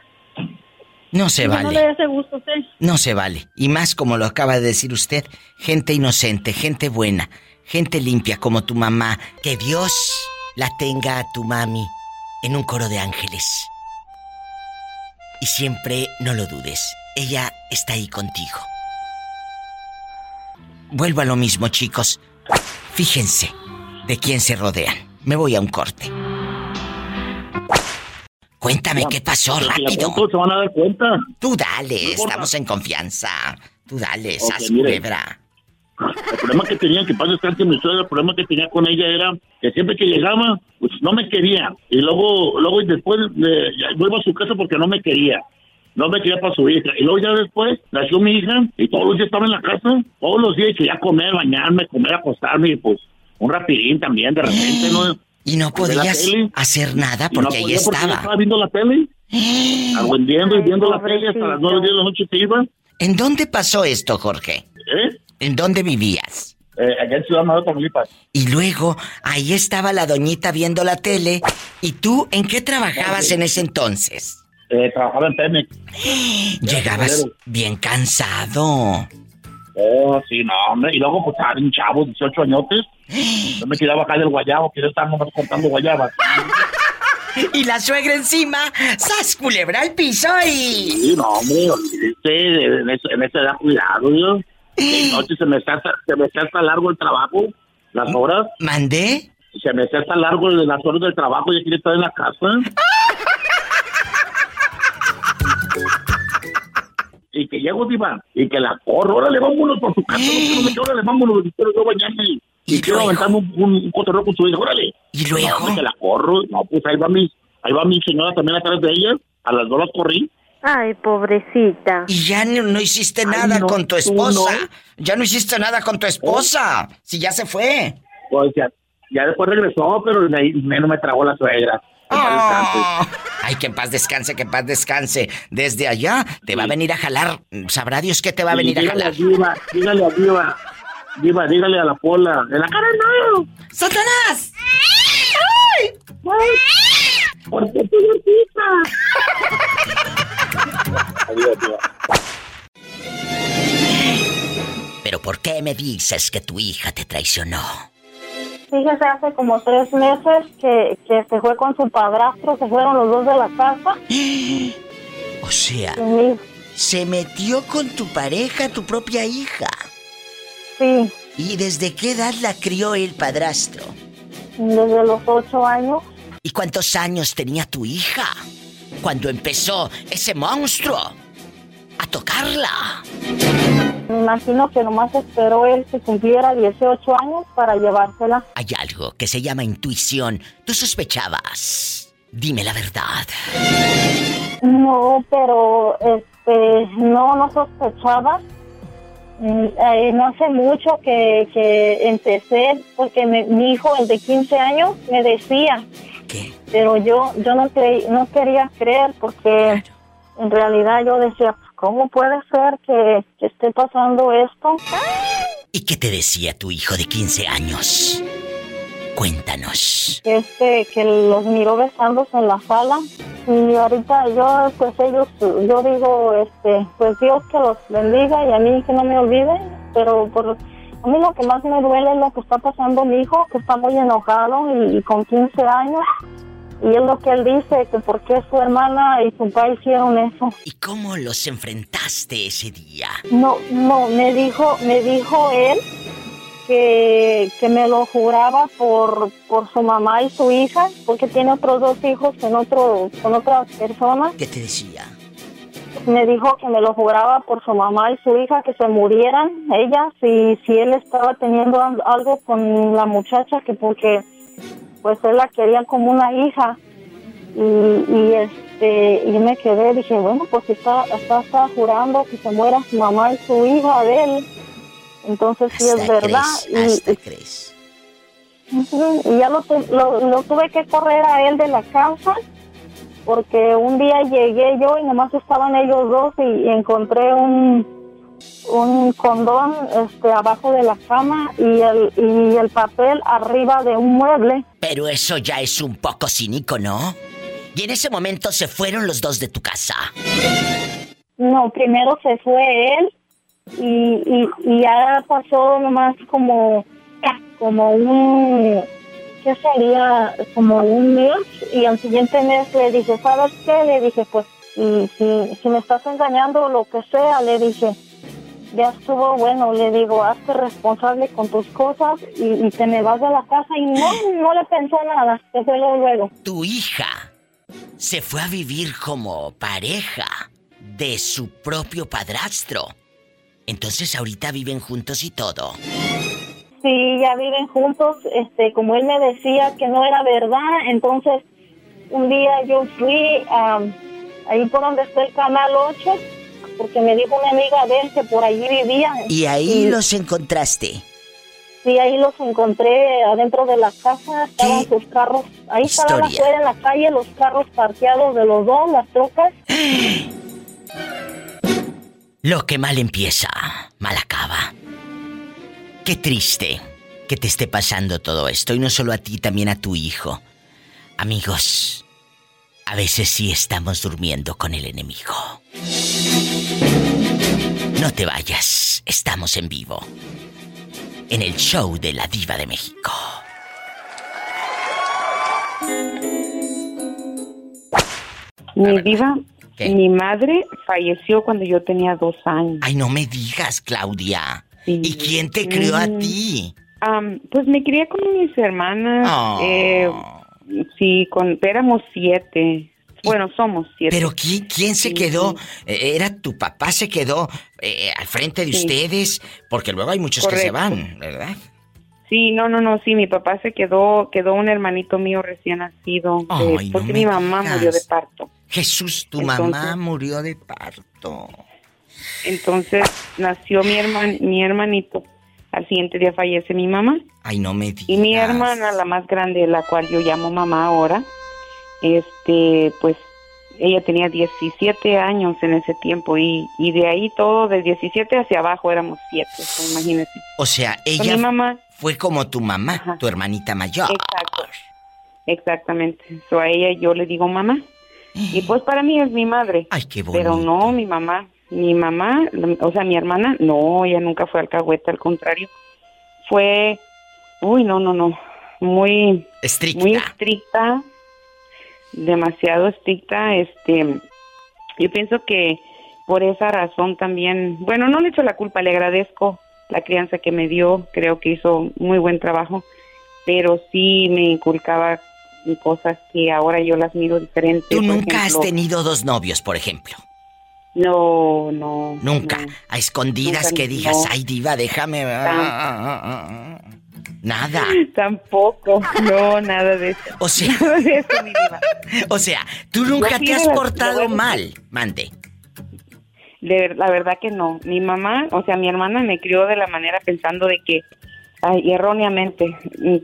No se No le vale, ese gusto usted. no se vale. Y más como lo acaba de decir usted, gente inocente, gente buena, gente limpia como tu mamá. Que Dios la tenga a tu mami en un coro de ángeles. Y siempre no lo dudes, ella está ahí contigo. Vuelvo a lo mismo, chicos. Fíjense de quién se rodean. Me voy a un corte. Cuéntame qué pasó Si la rápido. cuento, se van a dar cuenta. Tú dale, No estamos en confianza. Tú dale, Ok, sas culebra. El problema que tenía, que pasa descanse mi suegra, el problema que tenía con ella era que siempre que llegaba, pues no me quería. Y luego, luego y después eh, vuelvo a su casa porque no me quería. No me quería para su hija. Y luego ya después nació mi hija y todos los días estaba en la casa. Todos los días quería comer, bañarme, comer, acostarme y pues un rapidín también de repente, ¿no? Y no podías hacer nada Y no porque ahí podía porque estaba. estaba viendo la tele. Aguendiendo y viendo la tele hasta las nueve, diez de la noche se iba. ¿En dónde pasó esto, Jorge? ¿Eh? ¿En dónde vivías? Eh, allá en Ciudad Madero, Tamaulipas. Y luego, ahí estaba la doñita viendo la tele. ¿Y tú en qué trabajabas en ese entonces? Eh, trabajaba en Pemex. Llegabas bien cansado. Oh, sí, no, hombre. Y luego, pues, estaba un chavo, 18 añotes. Yo me quería bajar del guayabo, quería estar nomás cortando guayabas. Y la suegra encima, ¡sas culebra al piso y... Sí, no, hombre, olvídese, en, esa- en esa edad, cuidado, yo. De noche se me está, se me está hasta largo el trabajo, las horas. ¿Mandé? Se me está hasta largo las horas del trabajo y quiere estar en la casa. Y que llego, diva, y que la corro, órale, vámonos por su casa, no órale, vámonos, quiero yo bañarme y, y quiero aventarme un, un, un cotorreo con su hija, órale. ¿Y luego? No, la corro, no, pues ahí va mi, ahí va mi señora también atrás de ella, a las dos las corrí. Ay, pobrecita. Y ya no, no hiciste nada no, con tu esposa. no. Ya no hiciste nada con tu esposa. Si ya se fue. Pues ya, ya después regresó, pero de ahí menos me tragó la suegra. Ah. Ay, que en paz descanse, que en paz descanse. Desde allá te va a venir a jalar. Sabrá Dios que te va a venir a dígale jalar. Diva, dígale a Diva, Diva, dígale a la pola, en la cara no. ¡Satanás! ¡Ay! ¿Por qué tú Adiós, Diva. Pero ¿por qué me dices que tu hija te traicionó? Fíjese, hace como tres meses que, que se fue con su padrastro, se fueron los dos de la casa. O sea, Sí, se metió con tu pareja, tu propia hija. Sí, ¿Y desde qué edad la crió el padrastro? desde los ocho años. ¿Y cuántos años tenía tu hija cuando empezó ese monstruo a tocarla? Me imagino que nomás esperó él que cumpliera 18 años para llevársela. Hay algo que se llama intuición. Tú sospechabas. Dime la verdad. No, pero este, no, no sospechaba. Mm, eh, no hace mucho que, que empecé, porque me- mi hijo, el de 15 años, me decía. Pero yo, yo no, creí, no quería creer, porque en realidad yo decía, ¿cómo puede ser que, que esté pasando esto? ¿Y qué te decía tu hijo de 15 años? Cuéntanos. este que los miró besándose en la sala y ahorita yo pues ellos yo digo este pues Dios que los bendiga y a mí que no me olvide pero por a mí lo que más me duele es lo que está pasando mi hijo que está muy enojado y, y con 15 años y es lo que él dice que por qué su hermana y su padre hicieron eso ¿Y cómo los enfrentaste ese día? no no me dijo me dijo él que, que me lo juraba por, por su mamá y su hija, porque tiene otros dos hijos con, otro, con otras personas. ¿Qué te decía? Me dijo que me lo juraba por su mamá y su hija, que se murieran ellas, y si él estaba teniendo al- algo con la muchacha, que porque pues él la quería como una hija. Y, y este y me quedé, dije, bueno, pues está, está, está jurando que se muera su mamá y su hija de él. Entonces sí es verdad. crees, y, hasta crees. Ujú, Y ya lo, lo, lo tuve que correr a él de la casa porque un día llegué yo y nomás estaban ellos dos y, y encontré un, un condón este, abajo de la cama y el, y el papel arriba de un mueble. Pero eso ya es un poco cínico, ¿no? Y en ese momento se fueron los dos de tu casa. No, primero se fue él y, y, y ya pasó nomás como, como un, ¿qué sería? Como un mes y al siguiente mes le dije, ¿sabes qué? Le dije, pues, y si, si me estás engañando o lo que sea, le dije, ya estuvo bueno, le digo, hazte responsable con tus cosas y, te me vas de la casa y no, no le pensó nada, se fue luego. Tu hija se fue a vivir como pareja de su propio padrastro. Entonces ahorita viven juntos y todo. Sí, ya viven juntos, este, como él me decía que no era verdad, entonces un día yo fui a ahí por donde está el canal 8, porque me dijo una amiga de él que por allí vivía. Y ahí los encontraste. Sí, ahí los encontré adentro de la casa, estaban sus carros, ahí estaban Historia. afuera en la calle los carros parqueados de los dos, las trocas. Lo que mal empieza, mal acaba. Qué triste que te esté pasando todo esto y no solo a ti, también a tu hijo. Amigos, a veces sí estamos durmiendo con el enemigo. No te vayas, estamos en vivo. En el show de la diva de México. Mi diva, mi madre falleció cuando yo tenía dos años. Ay, no me digas, Claudia. ¿Y quién te crió a Mm. ti? Am, pues me crié con mis hermanas. Oh. eh, sí, con, éramos siete. Bueno, somos siete. ¿Pero quién, quién se Sí, quedó? sí. Eh, ¿Era tu papá se quedó eh, al frente de Sí. ustedes? Porque luego hay muchos que se Correcto. van, ¿verdad? Sí, no, no, no, sí, mi papá se quedó, quedó un hermanito mío recién nacido, eh, Ay, porque mi mamá digas. murió de parto. Jesús, tu Entonces- mamá murió de parto. Entonces nació mi herman, mi hermanito. Al siguiente día fallece mi mamá. Ay, no me digas. Y mi hermana, la más grande, la cual yo llamo mamá ahora, este, pues ella tenía 17 años en ese tiempo y, y de ahí todo, de 17 hacia abajo éramos siete, so, imagínese. O sea, ella mi mamá, fue como tu mamá, tu hermanita mayor. Exacto. Exactamente. So, a ella yo le digo mamá. Y pues para mí es mi madre. Ay, qué Pero no, mi mamá. Mi mamá, o sea, mi hermana, no, ella nunca fue alcahueta, al contrario. Fue, uy, no, no, no. Muy estricta. Muy estricta. Demasiado estricta. Este, yo pienso que por esa razón también, bueno, no le echo la culpa, le agradezco la crianza que me dio, creo que hizo muy buen trabajo, pero sí me inculcaba cosas que ahora yo las miro diferente. Tú nunca has tenido dos novios, por ejemplo. No, no. Nunca. no. A escondidas Nunca, que digas, no. ay, diva, déjame. Nada. Tampoco, no, nada de eso. O sea, Nada de eso, mi diva. o sea, tú nunca te has portado mal. Mande. De la verdad que no. Mi mamá, o sea, mi hermana me crió de la manera pensando de que, ay, erróneamente,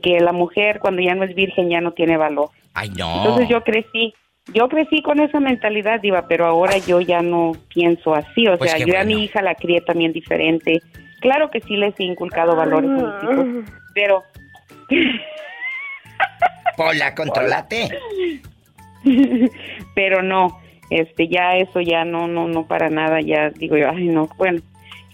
que la mujer cuando ya no es virgen ya no tiene valor. Ay, no. Entonces yo crecí, yo crecí con esa mentalidad, Diva, pero ahora yo ya no pienso así. O Pues sea, yo a mi hija la crié también diferente. Claro que sí les he inculcado valores a mis hijos, pero Pola, controlate. pero no, este ya eso ya no no no para nada, ya digo yo, ay no, bueno,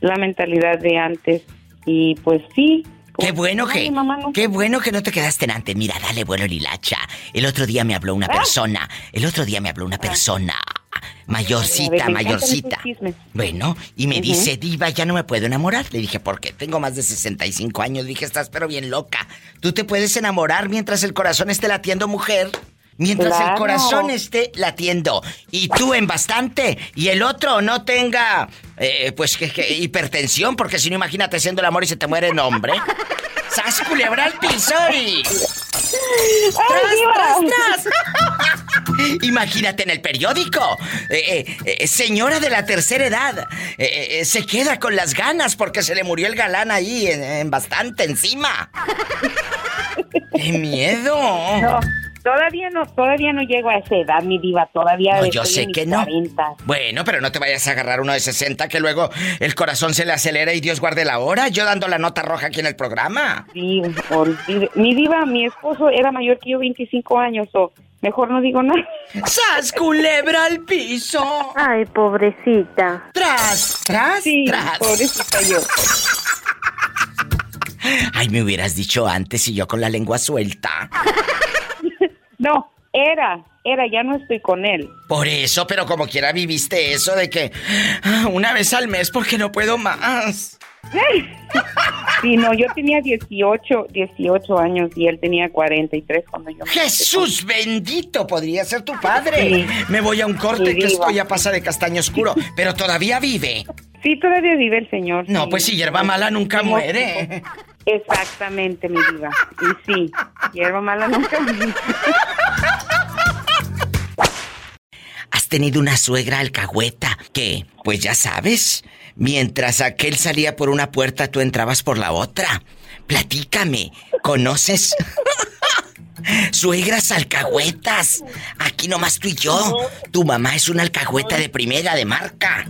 la mentalidad de antes y pues sí. Qué bueno Ay, que, mamá, no. qué bueno que no te quedaste en antes. Mira, dale vuelo lilacha. El otro día me habló una Ah. persona. El otro día me habló una persona. Mayorcita, ver, mayorcita. Bueno, y me dice, Diva, ya no me puedo enamorar. Le dije, ¿por qué? Tengo más de 65 años. Le dije, estás pero bien loca. Tú te puedes enamorar mientras el corazón esté latiendo, mujer. Mientras el corazón esté latiendo. Y tú en bastante. Y el otro no tenga, eh, pues, que, que hipertensión. Porque si no, imagínate haciendo el amor y se te muere el hombre. ¡Sas culebra al piso y... ¡Tras, tras, tras! Imagínate en el periódico. Eh, eh, señora de la tercera edad. eh, se queda con las ganas porque se le murió el galán ahí en, en bastante encima. ¡Qué miedo! No, todavía no, todavía no llego a esa edad, mi diva, todavía No, estoy yo sé en que no. 40. Bueno, pero no te vayas a agarrar uno de 60 que luego el corazón se le acelera y Dios guarde la hora. Yo dando la nota roja aquí en el programa. Sí, olvide- Mi diva, mi esposo era mayor que yo 25 años, o mejor no digo nada. ¡Sas, culebra al piso! Ay, pobrecita. ¡Tras, tras, Sí, tras! pobrecita yo. Ay, me hubieras dicho antes y yo con la lengua suelta. No, era, era, ya no estoy con él. Por eso, pero como quiera viviste eso de que ah, una vez al mes porque no puedo más. Sí, no, yo tenía 18, 18 años y él tenía 43 cuando yo me Jesús bendito, podría ser tu padre. Sí. Me voy a un corte Sí, que esto ya pasa de castaño oscuro, pero todavía vive. Sí, todavía vive el señor. No, sí. pues si hierba mala nunca muere. Exactamente, mi diva. Y sí, hierba mala nunca. Has tenido una suegra alcahueta que, pues ya sabes, mientras aquel salía por una puerta, tú entrabas por la otra. Platícame, ¿conoces? Suegras alcahuetas. Aquí nomás tú y yo. Tu mamá es una alcahueta de primera, de marca.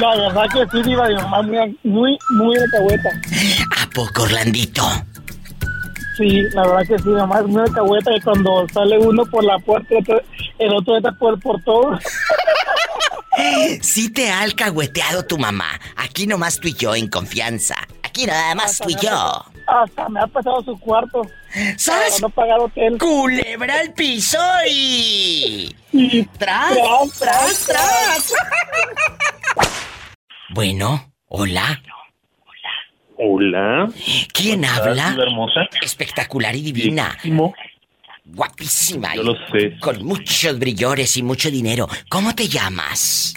La verdad que sí, Diva, mi mamá muy, muy, muy alcahueta. ¿A poco, Orlandito? Sí, la verdad que sí, mi mamá es muy alcahueta y cuando sale uno por la puerta, el otro, el entra por, por todo. Sí te ha alcahueteado tu mamá. Aquí nomás tú y yo en confianza. Aquí nada más tú y yo. Hasta me ha pasado su cuarto. ¿Sabes? Para no pagar hotel. Culebra al piso y... ¡Tras, Tras, tras, tras! Bueno, hola. Hola. ¿Quién ¿Cómo estás, habla? hermosa? Espectacular y divina. Bienísimo. Guapísima. Yo lo sé. Con muchos brillores y mucho dinero. ¿Cómo te llamas?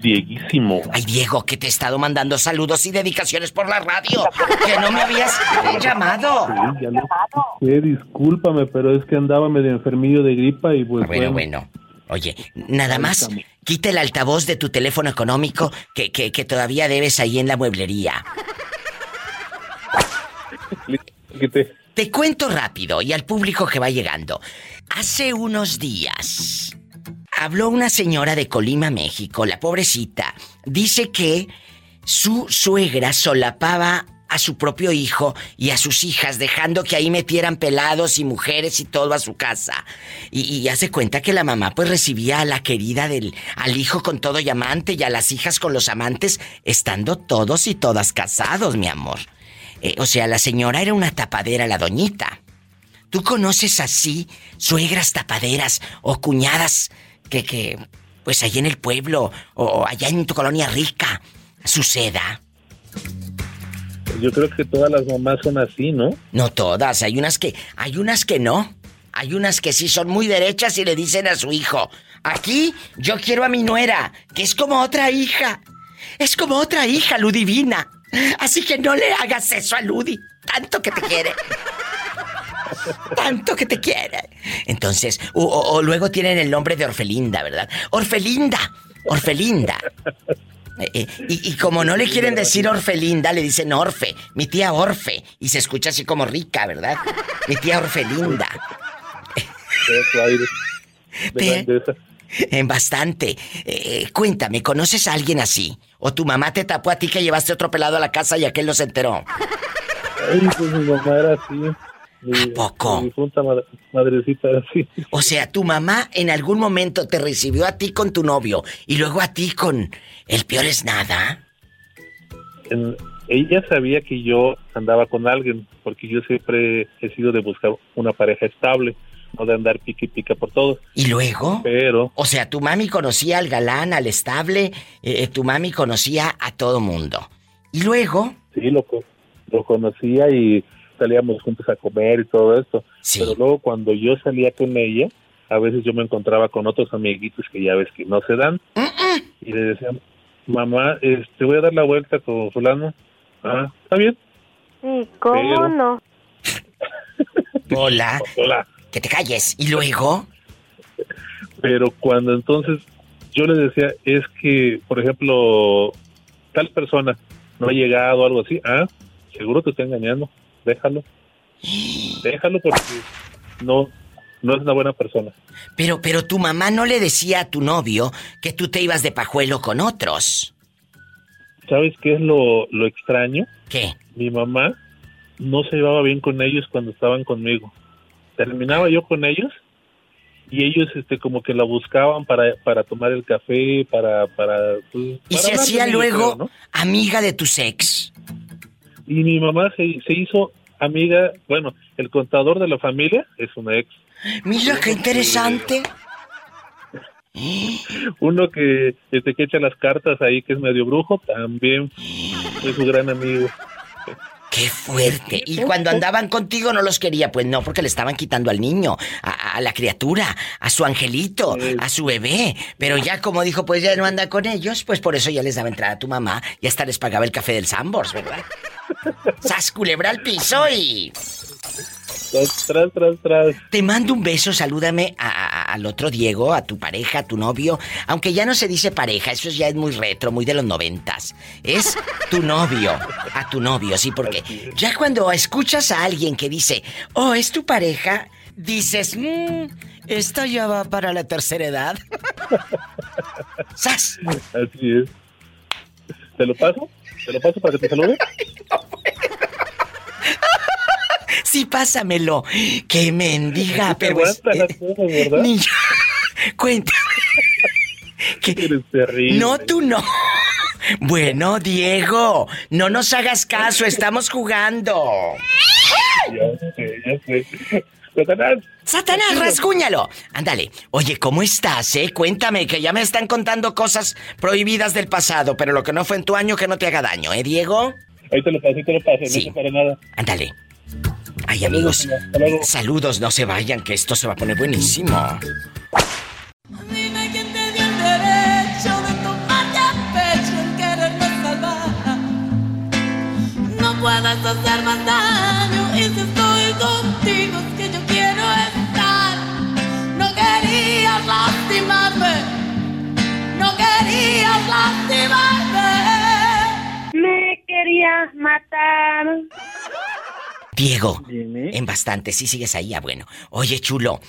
Dieguísimo. Ay, Diego, que te he estado mandando saludos y dedicaciones por la radio. Que no me habías llamado. Sí, ya lo sé, discúlpame, pero es que andaba medio enfermillo de gripa y pues Bueno, bueno. Oye, nada más, quita el altavoz de tu teléfono económico que, que, que todavía debes ahí en la mueblería. Te cuento rápido y al público que va llegando. Hace unos días habló una señora de Colima, México, la pobrecita. Dice que su suegra solapaba a su propio hijo y a sus hijas, dejando que ahí metieran pelados y mujeres y todo a su casa. Y, y hace cuenta que la mamá pues recibía a la querida del, al hijo con todo y amante y a las hijas con los amantes, estando todos y todas casados, mi amor. Eh, o sea, la señora era una tapadera, la doñita. ¿Tú conoces así suegras tapaderas o cuñadas que, que, pues allá en el pueblo o allá en tu colonia rica suceda? Yo creo que todas las mamás son así, ¿no? No todas, hay unas que, hay unas que no. Hay unas que sí son muy derechas y le dicen a su hijo, aquí yo quiero a mi nuera, que es como otra hija. Es como otra hija, Ludivina. Así que no le hagas eso a Ludi, tanto que te quiere. Tanto que te quiere. Entonces, o, o- o luego tienen el nombre de Orfelinda, ¿verdad? Orfelinda, Orfelinda. Eh, eh, y, y como no le quieren decir Orfelinda, le dicen Orfe, mi tía Orfe. Y se escucha así como rica, ¿verdad? Mi tía Orfelinda. Eso, aire. De Te- grandeza. En bastante. Eh, cuéntame, ¿conoces a alguien así? ¿O tu mamá te tapó a ti que llevaste otro pelado a la casa y aquel no se enteró? Ay, pues mi mamá era así. Mi, poco? Mi madre- madrecita era así. O sea, tu mamá en algún momento te recibió a ti con tu novio y luego a ti con el peor es nada. En- ella sabía que yo andaba con alguien, porque yo siempre he sido de buscar una pareja estable, no de andar pique y pica por todos. ¿Y luego? Pero, O sea, tu mami conocía al galán, al estable, eh, eh, tu mami conocía a todo mundo. Y luego, sí, lo, lo conocía y salíamos juntos a comer y todo esto. Pero luego cuando yo salía con ella, a veces yo me encontraba con otros amiguitos que ya ves que no se dan. Y le decía, mamá, este, voy a dar la vuelta con fulano. Ah, ¿está bien? Sí, ¿cómo Pero- no? hola, Hola. Que te calles. Y luego, Pero cuando entonces yo le decía, es que, por ejemplo, tal persona no ha llegado o algo así, ah, seguro te está engañando, déjalo. Déjalo porque no, no es una buena persona. pero, pero tu mamá no le decía a tu novio que tú te ibas de pajuelo con otros. ¿Sabes qué es lo, lo extraño? ¿Qué? Mi mamá no se llevaba bien con ellos cuando estaban conmigo. Terminaba yo con ellos y ellos este como que la buscaban para, para tomar el café, para... para pues, Y para se hacía luego creo, ¿no? amiga de tu ex. Y mi mamá se, se hizo amiga, bueno, el contador de la familia es una ex. Mira qué interesante. Uno que, este, que echa las cartas ahí, que es medio brujo, también es su gran amigo. ¡Qué fuerte! Y cuando andaban contigo no los quería, pues no, porque le estaban quitando al niño, a, a la criatura, a su angelito, a su bebé. Pero ya como dijo, pues ya no anda con ellos, pues por eso ya les daba entrada a tu mamá y hasta les pagaba el café del Sambors, ¿verdad? ¡Sas culebra al piso y... Tras, tras, tras. Te mando un beso, salúdame a- a- al otro Diego, a tu pareja, a tu novio. Aunque ya no se dice pareja, eso ya es muy retro, muy de los noventas. Es tu novio, a tu novio, sí, porque ya cuando escuchas a alguien que dice, oh, es tu pareja, dices, mmm, esta ya va para la tercera edad. ¡Sas! Así es. ¿Te lo paso? ¿Te lo paso para que te salude? Sí, pásamelo. Que mendiga, pero es- las cosas, ¿verdad? Ni yo. Cuéntame. Eres terrible. No, tú no. Bueno, Diego, no nos hagas caso, estamos jugando. Ya sé, ya sé. Satanás. Satanás, rasguñalo. Ándale. Oye, ¿cómo estás, eh? Cuéntame, que ya me están contando cosas prohibidas del pasado, pero lo que no fue en tu año que no te haga daño, ¿eh, Diego? Ahí te lo paso, ahí te lo paso, Sí. no te para nada. Ándale. Ay, amigos, saludos, no se vayan, que esto se va a poner buenísimo. Dime quién te dio el derecho de tomarte a pecho el quererme salvar. No puedes hacer más daño y si estoy contigo es que yo quiero estar. No querías lastimarme, no querías lastimarme. Me quería matar. Diego, en bastante, sí sigues ahí, ah, bueno. Oye, chulo,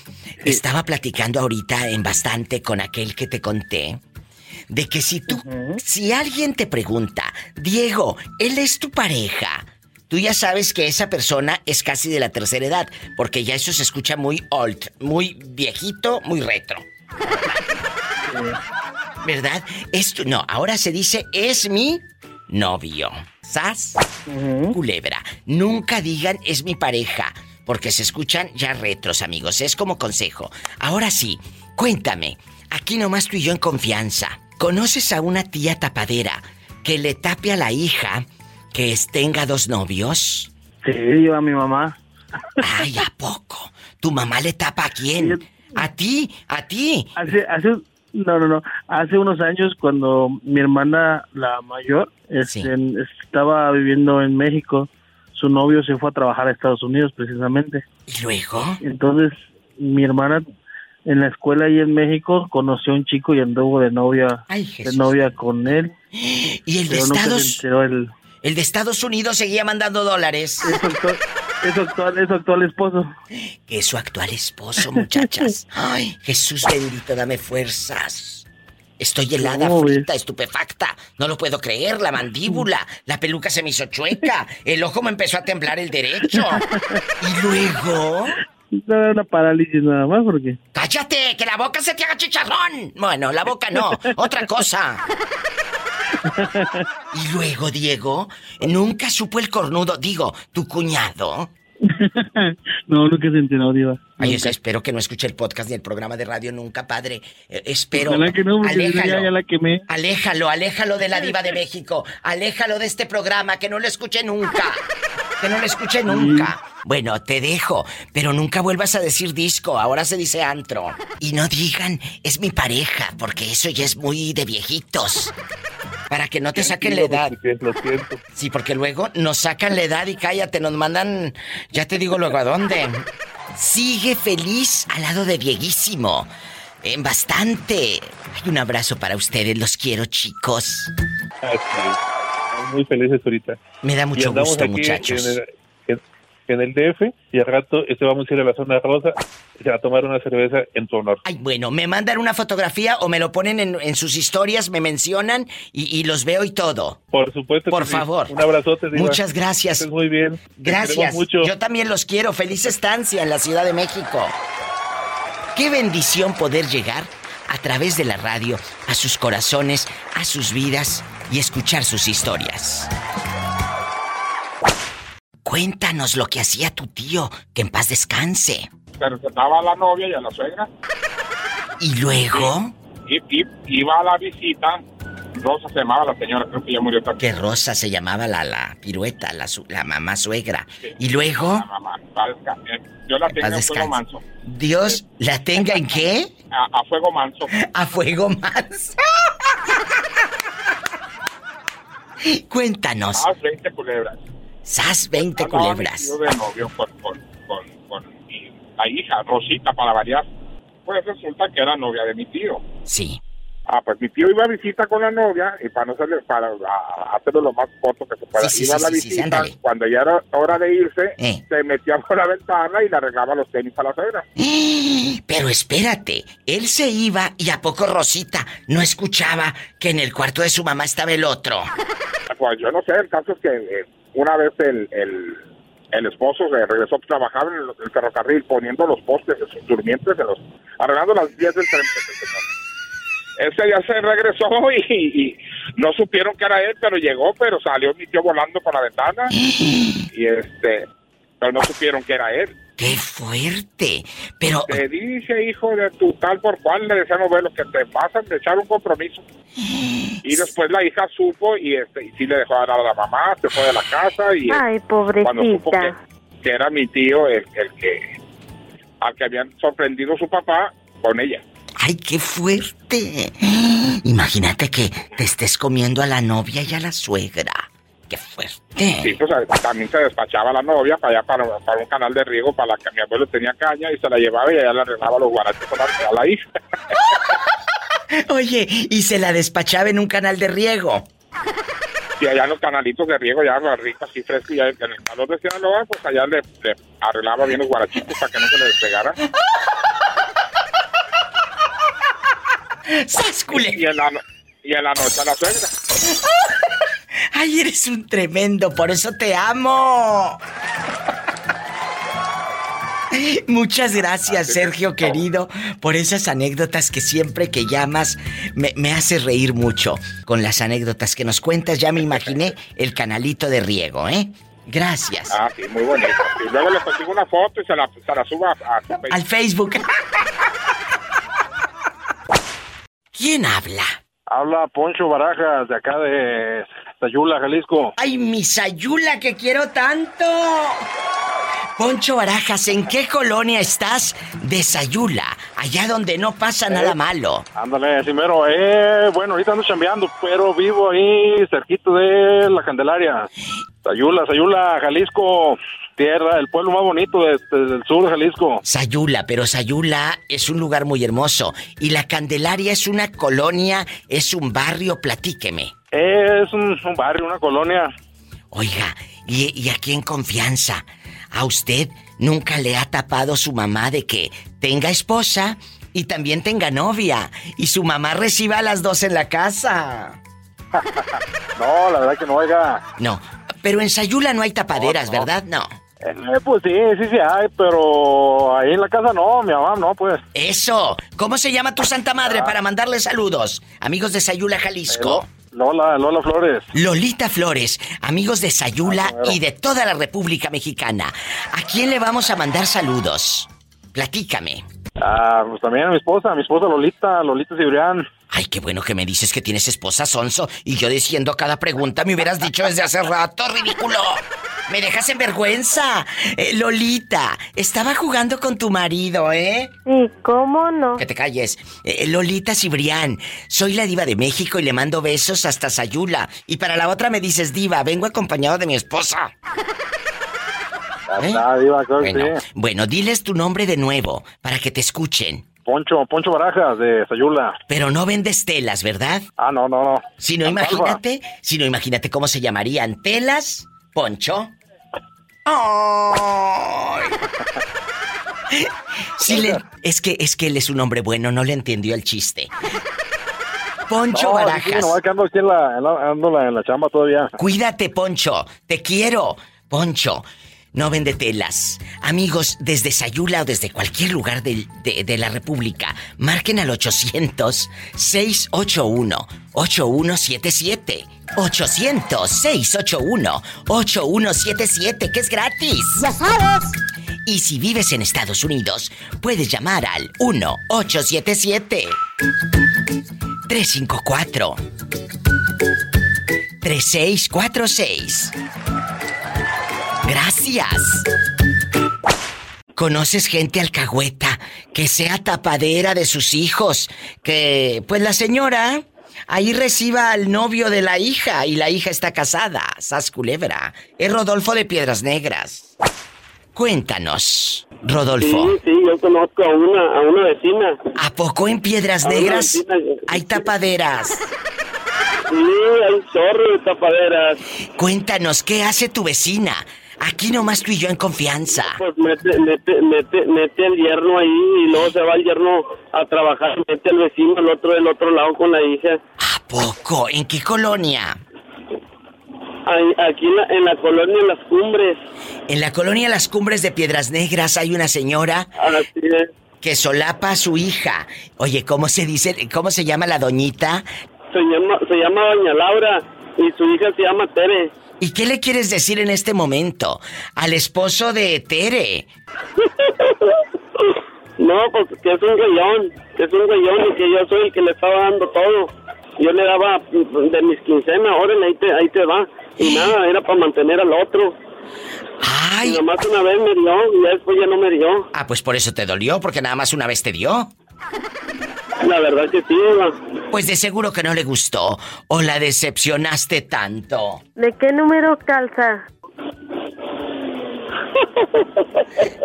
estaba platicando ahorita en bastante con aquel que te conté de que si tú, si alguien te pregunta, Diego, él es tu pareja, tú ya sabes que esa persona es casi de la tercera edad, porque ya eso se escucha muy old, muy viejito, muy retro. ¿Verdad? Esto, no, ahora se dice es mi novio. ¿Sas? Culebra. Nunca digan es mi pareja, porque se escuchan ya retros, amigos. Es como consejo. Ahora sí, cuéntame, aquí nomás tú y yo en confianza. ¿Conoces a una tía tapadera que le tape a la hija que tenga dos novios? Sí, yo a mi mamá. Ay, ¿a poco? ¿Tu mamá le tapa a quién? ¿A ti? ¿A ti? Hace, hace, no, no, no. Hace unos años cuando mi hermana, la mayor, este, estaba viviendo en México, su novio se fue a trabajar a Estados Unidos precisamente. ¿Y luego? Entonces, mi hermana en la escuela ahí en México conoció a un chico y anduvo de novia, Ay, de novia con él. ¿Y el de Estados- el, El de Estados Unidos seguía mandando dólares. Es su actual, es su actual esposo. Que es su actual esposo, muchachas. Ay, Jesús bendito, dame fuerzas. Estoy helada, frita, estupefacta. No lo puedo creer, la mandíbula, la peluca se me hizo chueca, el ojo me empezó a temblar el derecho. Y luego... No, una parálisis nada más porque... ¡Cállate! ¡Que la boca se te haga chicharrón! Bueno, la boca no, otra cosa. Y luego, Diego, nunca supo el cornudo, digo, tu cuñado. no, nunca se enteró, Diva. Ay, o sea, espero que no escuche el podcast ni el programa de radio nunca, padre. Eh, espero. Que no, no, ya- aléjalo. ya la quemé. Aléjalo, aléjalo de la diva de México. Aléjalo de este programa, que no lo escuche nunca. Que no lo escuche nunca. Bueno, te dejo, pero nunca vuelvas a decir disco, ahora se dice antro. Y no digan, es mi pareja, porque eso ya es muy de viejitos. Para que no te saquen la edad. Lo siento. Sí, porque luego nos sacan la edad y cállate, nos mandan, ya te digo luego a dónde. Sigue feliz al lado de Dieguísimo. En bastante. Hay un abrazo para ustedes, los quiero, chicos. Así es. Muy felices ahorita. Me da mucho gusto, aquí muchachos. En el, en- el DF y al rato este vamos a ir a la zona rosa a tomar una cerveza en tu honor. Ay, bueno, me mandan una fotografía o me lo ponen en, en sus historias, me mencionan y, y los veo y todo. Por supuesto. Por sí. favor. Un abrazote. Diva. Muchas gracias. Estés muy bien. Gracias. mucho. Yo también los quiero. Feliz estancia en la Ciudad de México. Qué bendición poder llegar a través de la radio a sus corazones, a sus vidas y escuchar sus historias. Cuéntanos lo que hacía tu tío, que en paz descanse. Se respetaba a la novia y a la suegra. ¿Y luego? Y, y- iba a la visita. Rosa se llamaba la señora, creo que ya murió también. Que Rosa se llamaba la, la pirueta, la, mamá suegra. ¿Y luego? La mamá, eh, Yo la tengo a fuego manso. Dios la tenga en qué? A, a fuego manso. A fuego manso. Cuéntanos. Más 20 culebras. Sas 20 Andaba culebras. vestido de novio con, con, con, con mi- la hija, Rosita, para variar. Pues resulta que era novia de mi tío. Sí. Ah, pues mi tío iba a visita con la novia y para no hacerle, para hacerlo lo más corto que se pueda. Sí, sí, iba sí, a la visita, cuando ya era hora de irse, Eh. se metía por la ventana y le arreglaba los tenis a la suegra. Pero espérate, él se iba y a poco Rosita no escuchaba que en el cuarto de su mamá estaba el otro. Pues yo no sé, el caso es que eh, una vez el, el, el esposo se regresó a trabajar en el, ferrocarril poniendo los postes de sus durmientes, en los, arreglando las vías del tren. pues. Ese día se regresó y, y no supieron que era él, pero llegó, pero salió mi tío volando por la ventana y este, pero no supieron que era él. ¡Qué fuerte! Pero... Te dice, hijo de tu tal por cual, le decíamos, ver lo que te pasa, de echar un compromiso. Y después la hija supo y este y sí le dejó hablar a la mamá, se fue de la casa y Ay, cuando supo que, pobrecita. que era mi tío el, el que al que habían sorprendido su papá con ella. ¡Ay, qué fuerte! Imagínate que te estés comiendo a la novia y a la suegra. ¡Qué fuerte! Sí, pues también se despachaba la novia para allá, para, para un canal de riego para la que mi abuelo tenía caña y se la llevaba y ella le arreglaba los guaraches a la, a la hija. Oye, y se la despachaba en un canal de riego. Y allá en los canalitos de riego, ya rico, así fresco, y ya en el calor de Sinaloa, pues allá le, le arreglaba bien los guarachitos para que no se le despegara. ¡Sáscule! Y en la, y en la noche a la suegra. ¡Ay, eres un tremendo! ¡Por eso te amo! Muchas gracias, Sergio querido, por esas anécdotas que siempre que llamas me, me hace reír mucho. Con las anécdotas que nos cuentas ya me imaginé el canalito de riego, ¿eh? Gracias. Ah, sí, muy bonito. Y luego le consigo una foto y se la, se la subo a, a Facebook. Al Facebook. ¿Quién habla? Habla Poncho Barajas de acá de Sayula, Jalisco. ¡Ay, mi Sayula que quiero tanto! Poncho Barajas, ¿en qué colonia estás de Sayula? Allá donde no pasa nada Eh, malo. Ándale, Cimero. Eh, bueno, ahorita ando chambeando, pero vivo ahí cerquito de la Candelaria. Sayula, Sayula, Jalisco. Tierra, el pueblo más bonito de- de- del sur de Jalisco. Sayula, pero Sayula es un lugar muy hermoso. Y la Candelaria es una colonia, es un barrio, platíqueme. Es un, un barrio, una colonia. Oiga, y, y aquí en confianza, ¿a usted nunca le ha tapado su mamá de que tenga esposa y también tenga novia? Y su mamá reciba a las dos en la casa. No, la verdad que no, oiga. No, pero en Sayula no hay tapaderas, No, no. ¿verdad? No. Eh, pues sí, sí, sí hay, pero ahí en la casa no, mi mamá no, pues. Eso. ¿Cómo se llama tu santa madre para mandarle saludos? Amigos de Sayula, Jalisco. Lola, Lola Flores. Lolita Flores, amigos de Sayula y de toda la República Mexicana. ¿A quién le vamos a mandar saludos? Platícame. Ah, pues también a mi esposa, a mi esposa Lolita, Lolita Cibrián. Ay, qué bueno que me dices que tienes esposa Sonso y yo diciendo cada pregunta me hubieras dicho desde hace rato, ridículo. Me dejas en vergüenza. Eh, Lolita, estaba jugando con tu marido, ¿eh? Sí, ¿cómo no? Que te calles. Eh, Lolita Cibrián, soy la diva de México y le mando besos hasta Sayula. Y para la otra me dices diva, vengo acompañado de mi esposa. ¿Eh? Ah, bueno, diles tu nombre de nuevo para que te escuchen. Poncho, Poncho Barajas de Sayula. Pero no vendes telas, ¿verdad? Ah, no, no, no. Si no, imagínate, si no, imagínate cómo se llamarían telas, Poncho. ¡Ay! Sí le- es que es que él es un hombre bueno, no le entendió el chiste. Poncho no, Barajas. Sí, que ando aquí en la, en la- ando la- en la chamba todavía. Cuídate, Poncho. Te quiero. Poncho, no vende telas. Amigos, desde Sayula o desde cualquier lugar de, de la República, marquen al 800-681-8177. 800-681-8177, que es gratis. Ya sabes. Y si vives en Estados Unidos, puedes llamar al 1-877. 354 3646. Gracias. ¿Conoces gente alcahueta que sea tapadera de sus hijos? Que, pues la señora ahí reciba al novio de la hija y la hija está casada. Sas culebra. Es Rodolfo de Piedras Negras. Cuéntanos, Rodolfo. Sí, sí, yo conozco a una, a una vecina. ¿A poco en Piedras A Negras hay tapaderas? Sí, hay zorro de tapaderas. Cuéntanos, ¿qué hace tu vecina? Aquí nomás tú y yo en confianza. Pues mete, mete, mete, mete el yerno ahí y luego se va el yerno a trabajar, mete al vecino el otro del otro lado con la hija. ¿Poco? ¿En qué colonia? Aquí en la, en la colonia Las Cumbres. En la colonia Las Cumbres de Piedras Negras hay una señora que solapa a su hija. Oye, ¿cómo se dice? ¿Cómo se llama la doñita? Se llama, se llama Doña Laura y su hija se llama Tere. ¿Y qué le quieres decir en este momento al esposo de Tere? No, pues que es un reyón, que es un reyón y que yo soy el que le estaba dando todo. Yo le daba mm, de mis quincenas, órale, ahí te, ahí te va. Y nada, era para mantener al otro. Ay. Nada más una vez me dio y después ya no me dio. Ah, pues por eso te dolió, porque nada más una vez te dio. La verdad que sí, Eva. Pues de seguro que no le gustó o la decepcionaste tanto. ¿De qué número calza?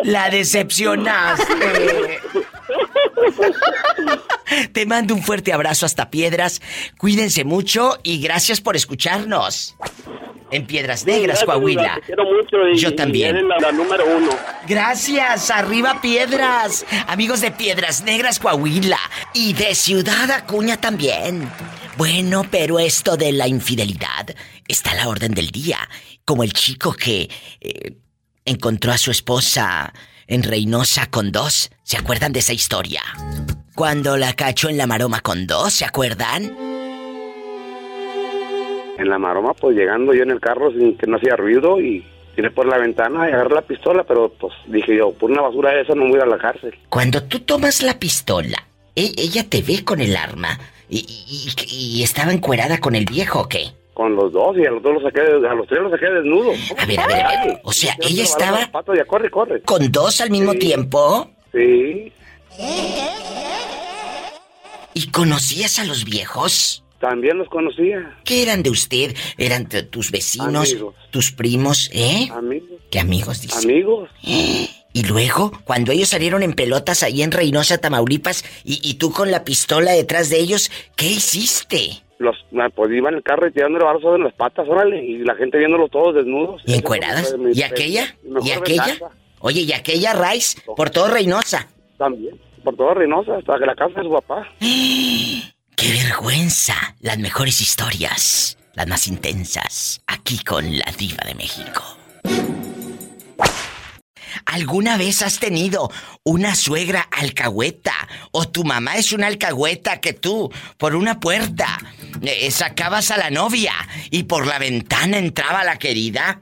La decepcionaste. Te mando un fuerte abrazo hasta Piedras. Cuídense mucho y gracias por escucharnos. En Piedras Negras, Gracias, Coahuila. Te quiero mucho y- Yo también. y eres la, la número uno. Gracias, arriba Piedras. Amigos de Piedras Negras, Coahuila. Y de Ciudad Acuña también. Bueno, pero esto de la infidelidad está a la orden del día. Como el chico que eh, encontró a su esposa en Reynosa con dos. ¿Se acuerdan de esa historia? Cuando la cachó en la maroma con dos, ¿se acuerdan? En la maroma, pues llegando yo en el carro sin que no hacía ruido y tiré por la ventana y agarré la pistola, pero pues dije yo, por una basura de esa no me voy a la cárcel. Cuando tú tomas la pistola, e- ella te ve con el arma y, y- y- y estaba encuerada con el viejo, ¿o qué? Con los dos y a los dos los saqué, a los tres los saqué desnudos. A ver, a ver, a ver. O sea, ella estaba Ya corre, corre. con dos al mismo tiempo. Sí. ¿Y conocías a los viejos? También los conocía. ¿Qué eran de usted? ¿Eran tus vecinos? Amigos. ¿Tus primos? ¿Eh? Amigos. ¿Qué amigos dice? Amigos. Y luego, cuando ellos salieron en pelotas ahí en Reynosa, Tamaulipas, y, y tú con la pistola detrás de ellos, ¿qué hiciste? Los, pues iba en el carro y tirándole balas en las patas, órale, y la gente viéndolos todos desnudos. ¿Y encueradas? ¿Y aquella? ¿Y aquella? venganza. Oye, ¿y aquella Rice? Por todo Reynosa. También. Por todo Reynosa, hasta que la casa de su papá. ¡Qué vergüenza! Las mejores historias, las más intensas, aquí con la diva de México. ¿Alguna vez has tenido una suegra alcahueta? ¿O tu mamá es una alcahueta que tú, por una puerta, eh, sacabas a la novia y por la ventana entraba la querida?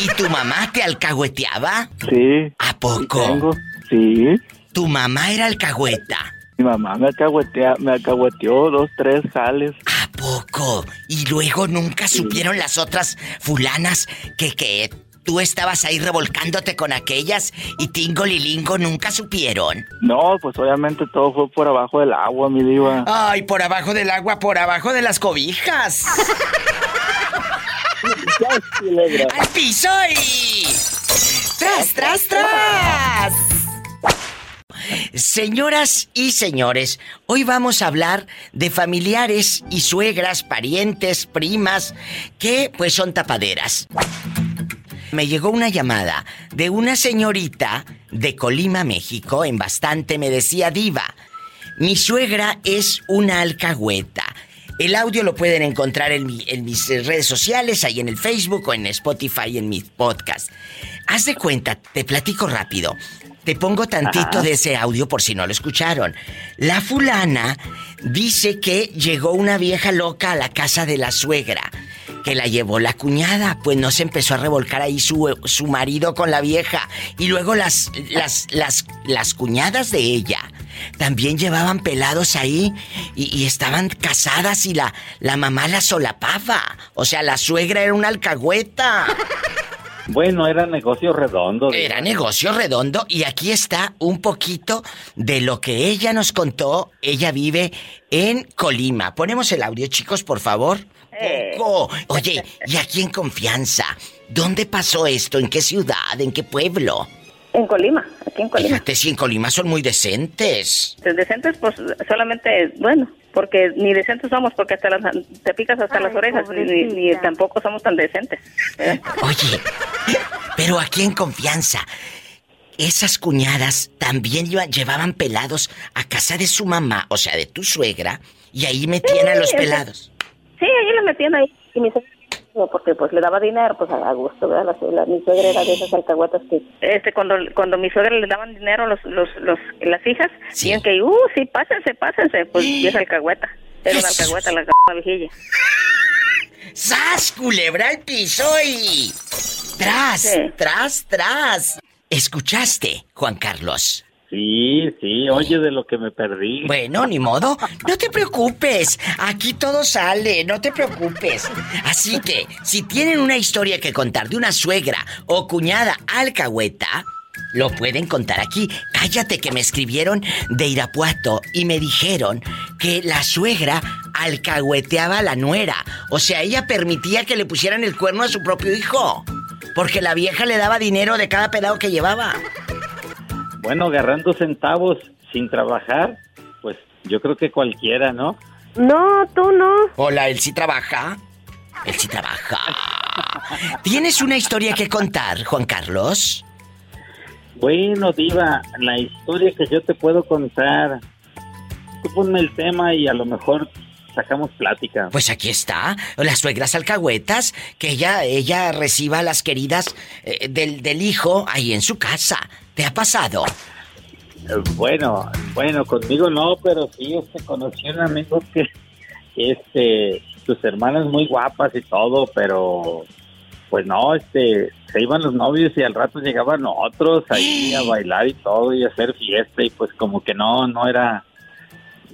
¿Y tu mamá te alcahueteaba? Sí. ¿A poco? Tengo. Sí. ¿Tu mamá era alcahueta? Mi mamá me, alcahuetea, me alcahueteó dos, tres jales. ¿A poco? Y luego nunca supieron las otras fulanas que, que tú estabas ahí revolcándote con aquellas y Tingo Lilingo nunca supieron. No, pues obviamente todo fue por abajo del agua, mi diva. Ay, por abajo del agua, por abajo de las cobijas. ¡Al piso y... ¡Tras, tras, tras! Señoras y señores, hoy vamos a hablar de familiares y suegras, parientes, primas, que pues son tapaderas. Me llegó una llamada de una señorita de Colima, México, en bastante me decía diva. Mi suegra es una alcahueta. El audio lo pueden encontrar en, mi- en mis redes sociales, ahí en el Facebook o en Spotify, en mi podcast. Haz de cuenta, te platico rápido. Te pongo tantito Ajá. de ese audio por si no lo escucharon. La fulana dice que llegó una vieja loca a la casa de la suegra, que la llevó la cuñada, pues no se empezó a revolcar ahí su, su marido con la vieja. Y luego las, las, las, las cuñadas de ella también llevaban pelados ahí y, y estaban casadas y la, la mamá la solapaba. O sea, la suegra era una alcahueta. Bueno, era negocio redondo. Era negocio redondo y aquí está un poquito de lo que ella nos contó. Ella vive en Colima. Ponemos el audio, chicos, por favor. Poco. Oye, y aquí en confianza, ¿dónde pasó esto? ¿En qué ciudad? ¿En qué pueblo? En Colima, aquí en Colima. Fíjate, si en Colima son muy decentes. Pues Decentes, pues solamente, bueno, porque ni decentes somos, porque hasta las, te picas hasta las orejas, ni, tampoco somos tan decentes. ¿eh? Oye, pero aquí en confianza, esas cuñadas también llevaban pelados a casa de su mamá, o sea, de tu suegra, y ahí metían a los pelados. Sí, ahí le metían ahí. Y mi suegra, porque pues le daba dinero, pues a gusto, ¿verdad? La, la- mi suegra era de esas alcahuetas que... Este, cuando, cuando mi suegra le daban dinero los, los, los, las hijas, decían que, uh, sí, pásense, pásense, pues y esa alcahueta. Era una alcahueta, la c*** viejilla. ¡Sas, culebra al piso y... Tras, tras, tras. ¿Escuchaste, Juan Carlos? Sí, sí, oye de lo que me perdí. Bueno, ni modo. No te preocupes. Aquí todo sale, no te preocupes. Así que, si tienen una historia que contar de una suegra o cuñada alcahueta, lo pueden contar aquí. Cállate que me escribieron de Irapuato y me dijeron que la suegra alcahueteaba a la nuera. O sea, ella permitía que le pusieran el cuerno a su propio hijo. Porque la vieja le daba dinero de cada pedado que llevaba. Bueno, agarrando centavos sin trabajar, pues yo creo que cualquiera, ¿no? No, tú no. Hola, él sí trabaja. Él sí trabaja. ¿Tienes una historia que contar, Juan Carlos? Bueno, Diva, la historia que yo te puedo contar. Tú ponme el tema y a lo mejor sacamos plática. Pues aquí está, las suegras alcahuetas, que ella, ella reciba a las queridas eh, del, del hijo ahí en su casa. ¿Te ha pasado? Bueno, bueno, conmigo no, pero sí, este, conocí a un amigo que, este, sus hermanas muy guapas y todo, pero, pues no, este, se iban los novios y al rato llegaban otros ahí a bailar y todo y a hacer fiesta y pues como que no, no era,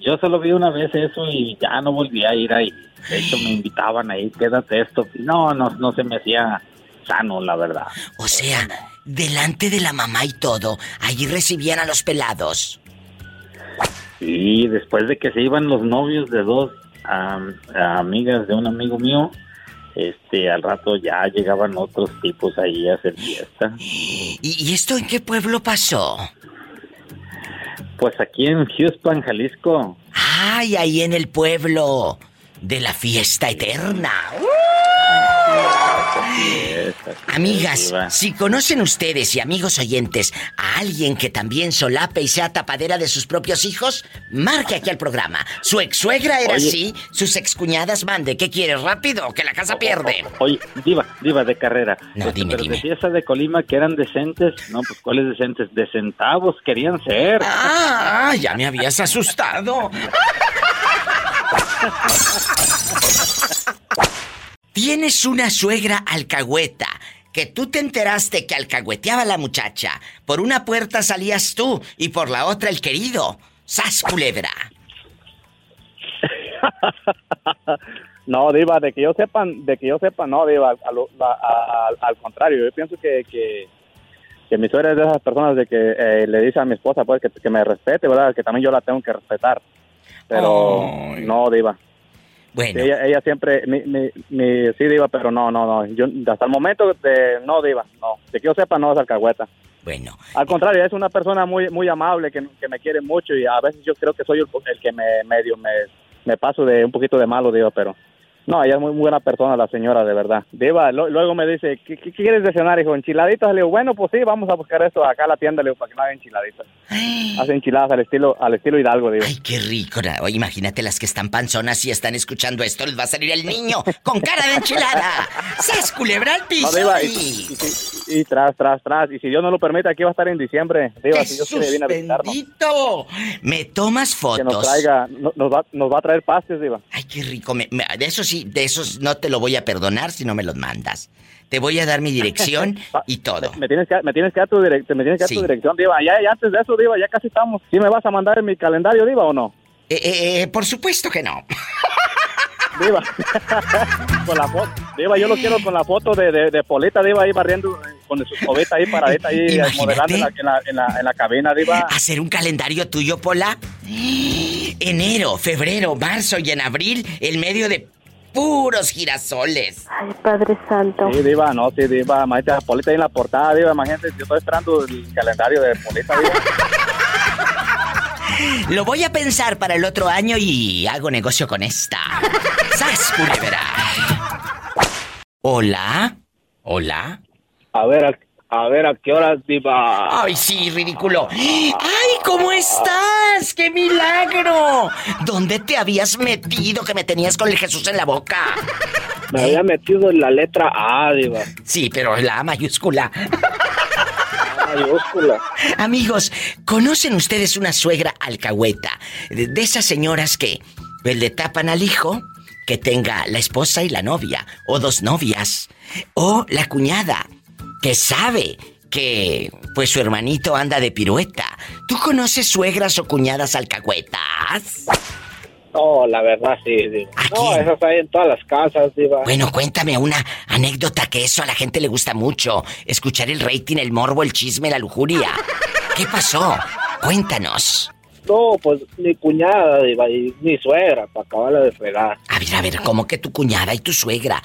yo solo vi una vez eso y ya no volví a ir ahí. De hecho me invitaban ahí, quédate esto. No, no, no se me hacía sano, la verdad. O sea, delante de la mamá y todo, allí recibían a los pelados. Y después de que se iban los novios de dos am, amigas de un amigo mío, este, al rato ya llegaban otros tipos ahí a hacer fiesta. ¿Y, y esto en qué pueblo pasó? Pues aquí en Houston, Jalisco. Ay, ahí en el pueblo de la fiesta eterna. Amigas, si conocen ustedes y amigos oyentes a alguien que también solape y sea tapadera de sus propios hijos, marque aquí al programa. Su ex suegra era Oye. así, sus excuñadas mande. ¿Qué quieres? Rápido, que la casa pierde. Oye, diva, diva de carrera. No, Este, dime, pero dime. decía esa de Colima que eran decentes. No, pues ¿cuáles decentes? De centavos querían ser. Ah, ya me habías asustado. Tienes una suegra alcahueta que tú te enteraste que alcahueteaba a la muchacha. Por una puerta salías tú y por la otra el querido. ¡Sas, culebra! No, Diva, de que yo sepan, de que yo sepa, no, Diva, al contrario, yo pienso que, que, que mi suegra es de esas personas de que eh, le dice a mi esposa, pues, que, que me respete, ¿verdad? Que también yo la tengo que respetar. Pero, no, Diva. Bueno. ella, ella siempre, mi, mi, mi- sí, Diva, pero no, no, no, yo hasta el momento, de, no, Diva, no, de que yo sepa, no es alcahueta. Bueno. Al contrario, es una persona muy muy amable, que, que me quiere mucho y a veces yo creo que soy el, el que me medio me, me paso de un poquito de malo, Diva, pero no, ella es muy buena persona, la señora, de verdad. Diva, lo- luego me dice, ¿qué, qué quieres de cenar, hijo? ¿Enchiladitas? Le digo, bueno, pues sí, vamos a buscar esto acá a la tienda, le digo, para que no haga enchiladitas. Hace enchiladas al estilo al estilo Hidalgo, Diva. Ay, qué rico. Oye, imagínate las que están panzonas y están escuchando esto. Les va a salir el niño con cara de enchilada. ¡Sas, culebra al piso! No, Diva, y, y- y- y- y tras, tras, tras. Y si Dios no lo permite, aquí va a estar en diciembre. Diva, si Dios quiere, viene a visitarnos. bendito! Me tomas fotos. Que nos traiga, no- nos, va, nos va a traer pastes, Diva. Ay, qué rico. Me- me- de eso sí, de esos no te lo voy a perdonar si no me los mandas. Te voy a dar mi dirección y todo. Me tienes que, me tienes que dar tu, direc- me tienes que dar Sí. tu dirección, Diva. Ya, ya antes de eso, Diva, ya casi estamos. ¿Sí me vas a mandar en mi calendario, Diva, o no? Eh, eh, eh, por supuesto que no. Diva. con la foto. Diva, yo lo quiero con la foto de, de, de Polita, Diva, ahí barriendo con su escobeta ahí paradita ahí, Imagínate. modelando en la, en, la, en, la, en la cabina, Diva. Hacer un calendario tuyo, Pola. Enero, febrero, marzo y en abril, el medio de puros girasoles. Ay, Padre Santo. Sí, Diva, no, sí, Diva. Imagínate a Polita ahí en la portada, Diva. Imagínate, yo estoy esperando el calendario de Polita, Diva. Lo voy a pensar para el otro año y hago negocio con esta. ¡Sas, culebra! ¿Hola? ¿Hola? A ver, a, a ver, ¿a qué horas, Diva? Ay, sí, ridículo. ¡Ay, cómo estás! ¡Qué milagro! ¿Dónde te habías metido que me tenías con el Jesús en la boca? Me había metido en la letra A, Diva. Sí, pero la A mayúscula. mayúscula. Amigos, ¿conocen ustedes una suegra alcahueta? De, de esas señoras que pues, le tapan al hijo que tenga la esposa y la novia, o dos novias, o la cuñada que sabe que pues su hermanito anda de pirueta. ¿Tú conoces suegras o cuñadas alcahuetas? No, la verdad sí, Diva. No, esas hay en todas las casas, Diva. Bueno, cuéntame una anécdota que eso a la gente le gusta mucho. Escuchar el rating, el morbo, el chisme, la lujuria. ¿Qué pasó? Cuéntanos. No, pues mi cuñada, Diva, y mi suegra, para acabarla de fregar. A ver, a ver, ¿cómo que tu cuñada y tu suegra?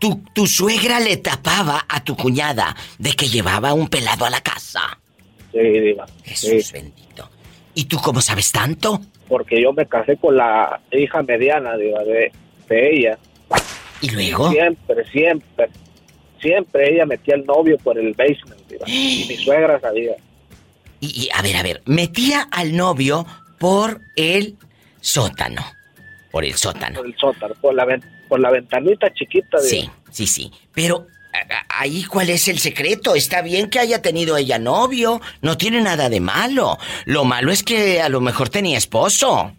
Tu, tu suegra le tapaba a tu cuñada de que llevaba un pelado a la casa. Sí, Diva. Jesús bendito. ¿Y tú cómo sabes tanto? Porque yo me casé con la hija mediana, Diva, de, de ella. ¿Y luego? Siempre, siempre, siempre ella metía al novio por el basement, Diva. Y mi suegra sabía. Y, y, a ver, a ver, metía al novio por el sótano. Por el sótano. Por el sótano, por la, ven- por la ventanita chiquita, Diva. Sí, sí, sí. Pero ahí cuál es el secreto. Está bien que haya tenido ella novio. No tiene nada de malo. Lo malo es que a lo mejor tenía esposo.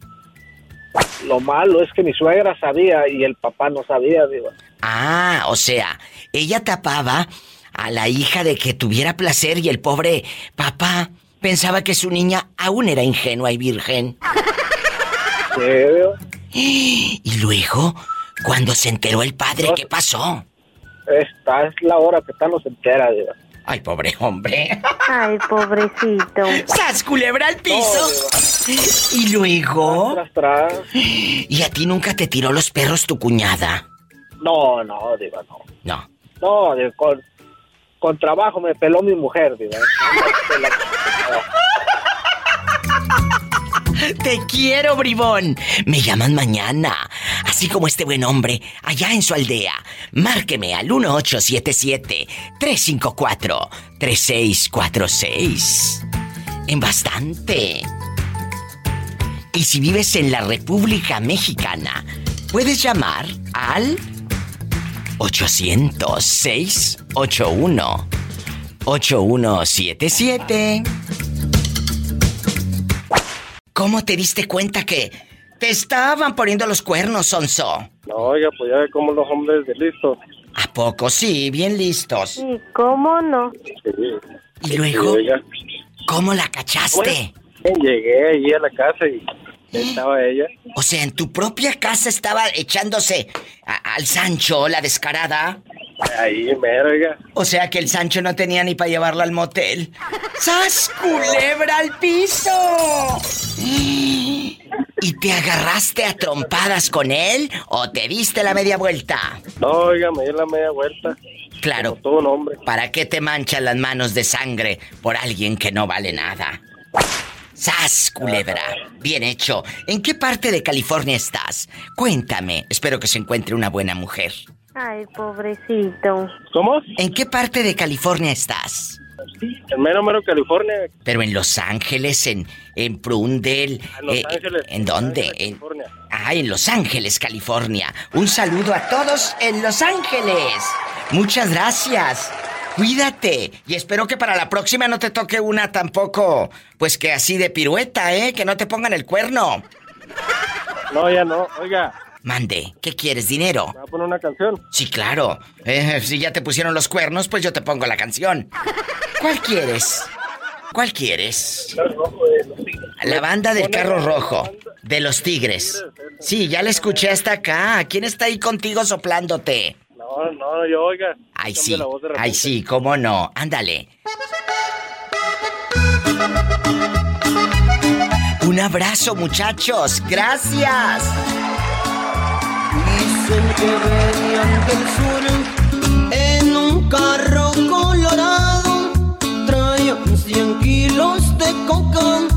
Lo malo es que mi suegra sabía y el papá no sabía, Diva. Ah, o sea, ella tapaba a la hija de que tuviera placer y el pobre papá pensaba que su niña aún era ingenua y virgen. Y luego, cuando se enteró el padre, ¿qué pasó? Esta es la hora que no se entera, Diva. Ay, pobre hombre. Ay, pobrecito. ¡Sas, culebra al piso! y luego. ¿Y a ti nunca te tiró los perros tu cuñada? No, no, Diva, no. No. No, Diva, con, con trabajo me peló mi mujer, Diva. Te quiero, bribón. Me llaman mañana. Así como este buen hombre, allá en su aldea. Márqueme al 1877-354-3646. En bastante. Y si vives en la República Mexicana, puedes llamar al 800-681-8177. ¿Cómo te diste cuenta que te estaban poniendo los cuernos, Sonso? No, oiga, pues ya ve cómo los hombres de listos. ¿A poco? Sí, bien listos. ¿Y cómo no? ¿Y luego? ¿Cómo la cachaste? llegué allí a la casa y estaba ella. O sea, en tu propia casa estaba echándose a- al Sancho, la descarada. Ahí, mero, oiga. O sea que el Sancho no tenía ni para llevarla al motel. ¡Sas, culebra al piso! ¿Y te agarraste a trompadas con él o te diste la media vuelta? No, oiga, me dio la media vuelta. Claro. todo un hombre. ¿Para qué te manchan las manos de sangre por alguien que no vale nada? ¡Sas, culebra! Bien hecho. ¿En qué parte de California estás? Cuéntame. Espero que se encuentre una buena mujer. Ay, pobrecito. ¿Cómo? ¿En qué parte de California estás? En mero, mero, California. Pero en Los Ángeles, en, en Prundel. En Los eh, Ángeles. ¿En dónde? Ángeles, En- California. ah, en Los Ángeles, California. Un saludo a todos en Los Ángeles. Muchas gracias. Cuídate. Y espero que para la próxima no te toque una tampoco, pues que así de pirueta, ¿eh? Que no te pongan el cuerno. No, ya no. Oiga, Mande, ¿qué quieres? ¿Dinero? ¿me va a poner una canción? Sí, claro. Eh, si ya te pusieron los cuernos, pues yo te pongo la canción. ¿Cuál quieres? ¿Cuál quieres? La banda del carro rojo, de los tigres. Sí, ya la escuché hasta acá. ¿Quién está ahí contigo soplándote? No, no, yo, oiga. Ay, sí. Ay, sí, cómo no. Ándale. Un abrazo, muchachos. Gracias. Dicen que venían del sur en un carro colorado. Traían 100 kilos de coca.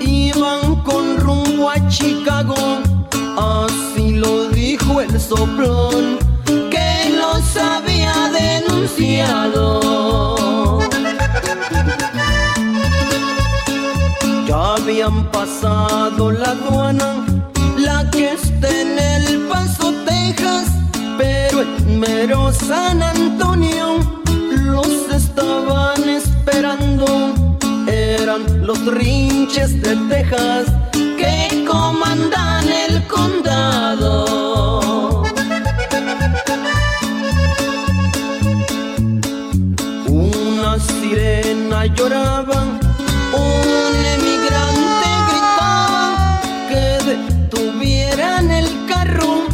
Iban con rumbo a Chicago. Así lo dijo el soplón había denunciado. Ya habían pasado la aduana, la que está en El Paso, Texas, pero en mero San Antonio los estaban esperando. Eran los rinches de Texas que comandan el condado. Sirena diva lloraba, un emigrante gritaba que detuvieran el carro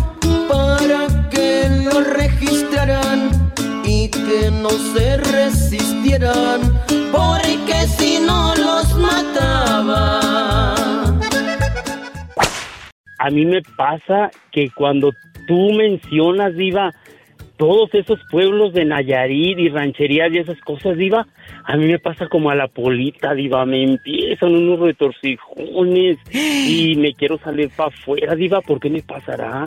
para que lo registraran y que no se resistieran, porque si no los mataba. A mí me pasa que cuando tú mencionas, Diva, todos esos pueblos de Nayarit y rancherías y esas cosas, Diva, a mí me pasa como a la polita, Diva, me empiezan unos retorcijones y me quiero salir para afuera, Diva, ¿por qué me pasará?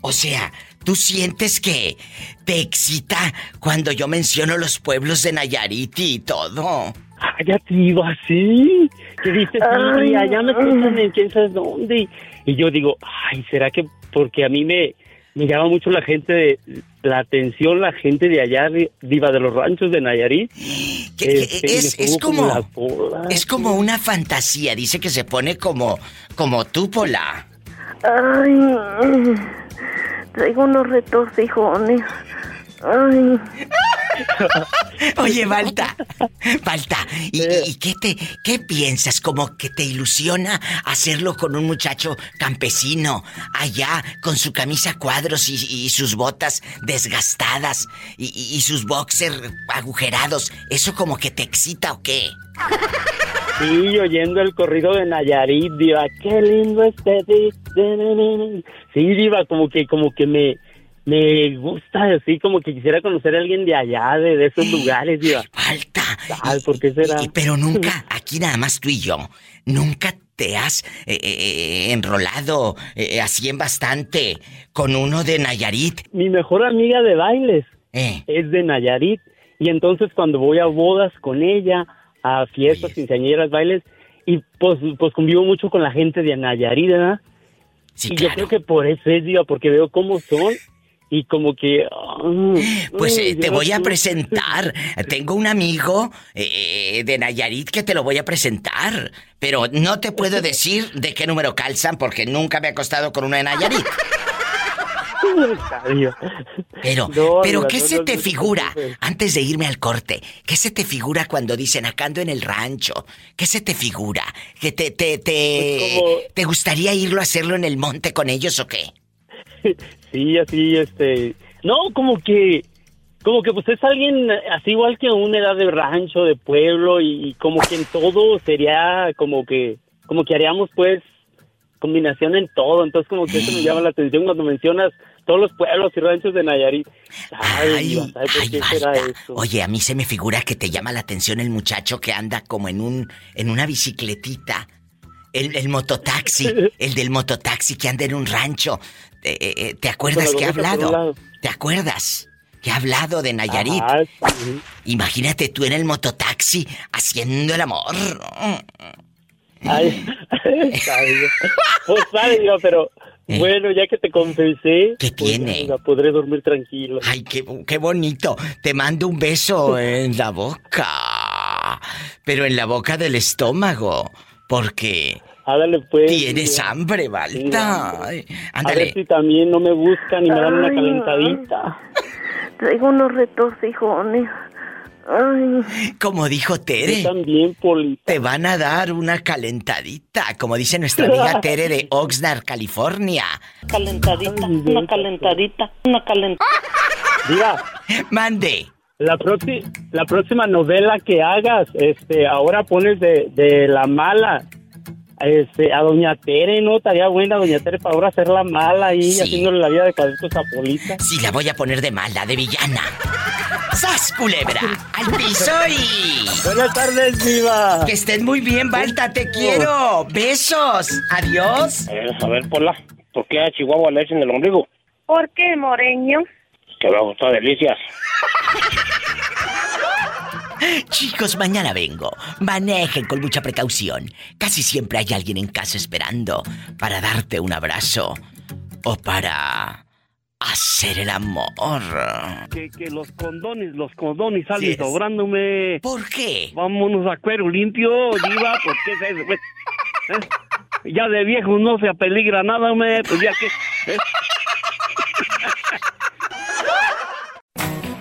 O sea, ¿tú sientes que te excita cuando yo menciono los pueblos de Nayarit y todo? Cállate, Diva, sí. Que dices, ay, allá me escuchan en quién sabe dónde. Y yo digo, ay, ¿será que porque a mí me, me llama mucho la gente de la atención, la gente de allá, de- diva de los ranchos de Nayarit? Este, es, es como es como una fantasía, dice que se pone como como tú Pola. Ay, traigo unos retorcijones. Ay. Oye, Balta, Balta, ¿y, y qué te qué piensas? Como que te ilusiona hacerlo con un muchacho campesino allá con su camisa cuadros y, y sus botas desgastadas y, sus boxers agujerados. ¿Eso como que te excita o qué? Sí, oyendo el corrido de Nayarit, diva, qué lindo este Sí, diva, como que, como que me, me gusta, así como que quisiera conocer a alguien de allá, de, de esos lugares, diva. Falta. Ay, ¿por qué será? Pero nunca, aquí nada más tú y yo, nunca te has eh, eh, enrolado eh, así en bastante con uno de Nayarit. Mi mejor amiga de bailes Eh. es de Nayarit. Y entonces cuando voy a bodas con ella, a fiestas, quinceañeras, bailes, y pues, pues convivo mucho con la gente de Nayarit, ¿verdad? y yo creo que por eso es, diva, porque veo cómo son y como que... ah, Pues eh, te voy a presentar. Tengo un amigo eh, de Nayarit que te lo voy a presentar. Pero no te puedo decir de qué número calzan porque nunca me he acostado con uno de Nayarit. Pero, No, pero ¿qué no, se te figura? Antes de irme al corte, ¿qué se te figura cuando dicen acá ando en el rancho? ¿Qué se te figura? ¿Que te, te, te, Pues como- ¿te gustaría irlo a hacerlo en el monte con ellos o qué? Sí, así, este... No, como que... Como que pues es alguien así igual que a una edad de rancho, de pueblo y, y como que en todo sería como que... Como que haríamos pues combinación en todo. Entonces como que eso me llama la atención cuando mencionas todos los pueblos y ranchos de Nayarit. Ay, Diva, ¿sabe por qué será eso? Oye, a mí se me figura que te llama la atención el muchacho que anda como en un en una bicicletita. El, el mototaxi, el del mototaxi que anda en un rancho. Eh, eh, eh, ¿Te acuerdas que ha hablado? lado. ¿Te acuerdas? Que ha hablado de Nayarit. Sí. Imagínate tú en el mototaxi haciendo el amor. Ay, pues Diva, pero bueno, ya que te confesé. ¿Qué pues, tiene? podré dormir tranquilo. Ay, qué, qué bonito. Te mando un beso en la boca. Pero en la boca del estómago. Porque Ándale, pues. tienes hambre, Balta. Ay, A ver Ándale. si también no me buscan y me dan una calentadita. Traigo unos retorcijones. Ay. Como dijo Tere. Yo también. Te van a dar una calentadita. Como dice nuestra amiga Tere de Oxnard, California. Calentadita, una calentadita, una calentadita. Diva. Mande. La, próxima la próxima novela que hagas, este, ahora pones de, de la mala. Este, a Doña Tere, ¿no? Estaría buena Doña Tere para ahora hacer la mala ahí, Sí. haciéndole la vida de cadetos a Polita. Sí, la voy a poner de mala, de villana. ¡Sas, culebra! ¡Al piso y... Buenas tardes, Diva. Que estén muy bien, Balta, te quiero. Besos. Adiós. A ver, Pola, ¿por qué a Chihuahua le echan el ombligo? ¿Por qué, Moreño? Que me gustó delicias. Chicos, mañana vengo. Manejen con mucha precaución. Casi siempre hay alguien en casa esperando para darte un abrazo o para hacer el amor. Que, que los condones, los condones salen sobrándome. ¿Por qué? Vámonos a cuero limpio, Diva, ¿por qué es eso? ¿Eh? Ya de viejo no se apeligra nada, me, pues ya que... ¿eh?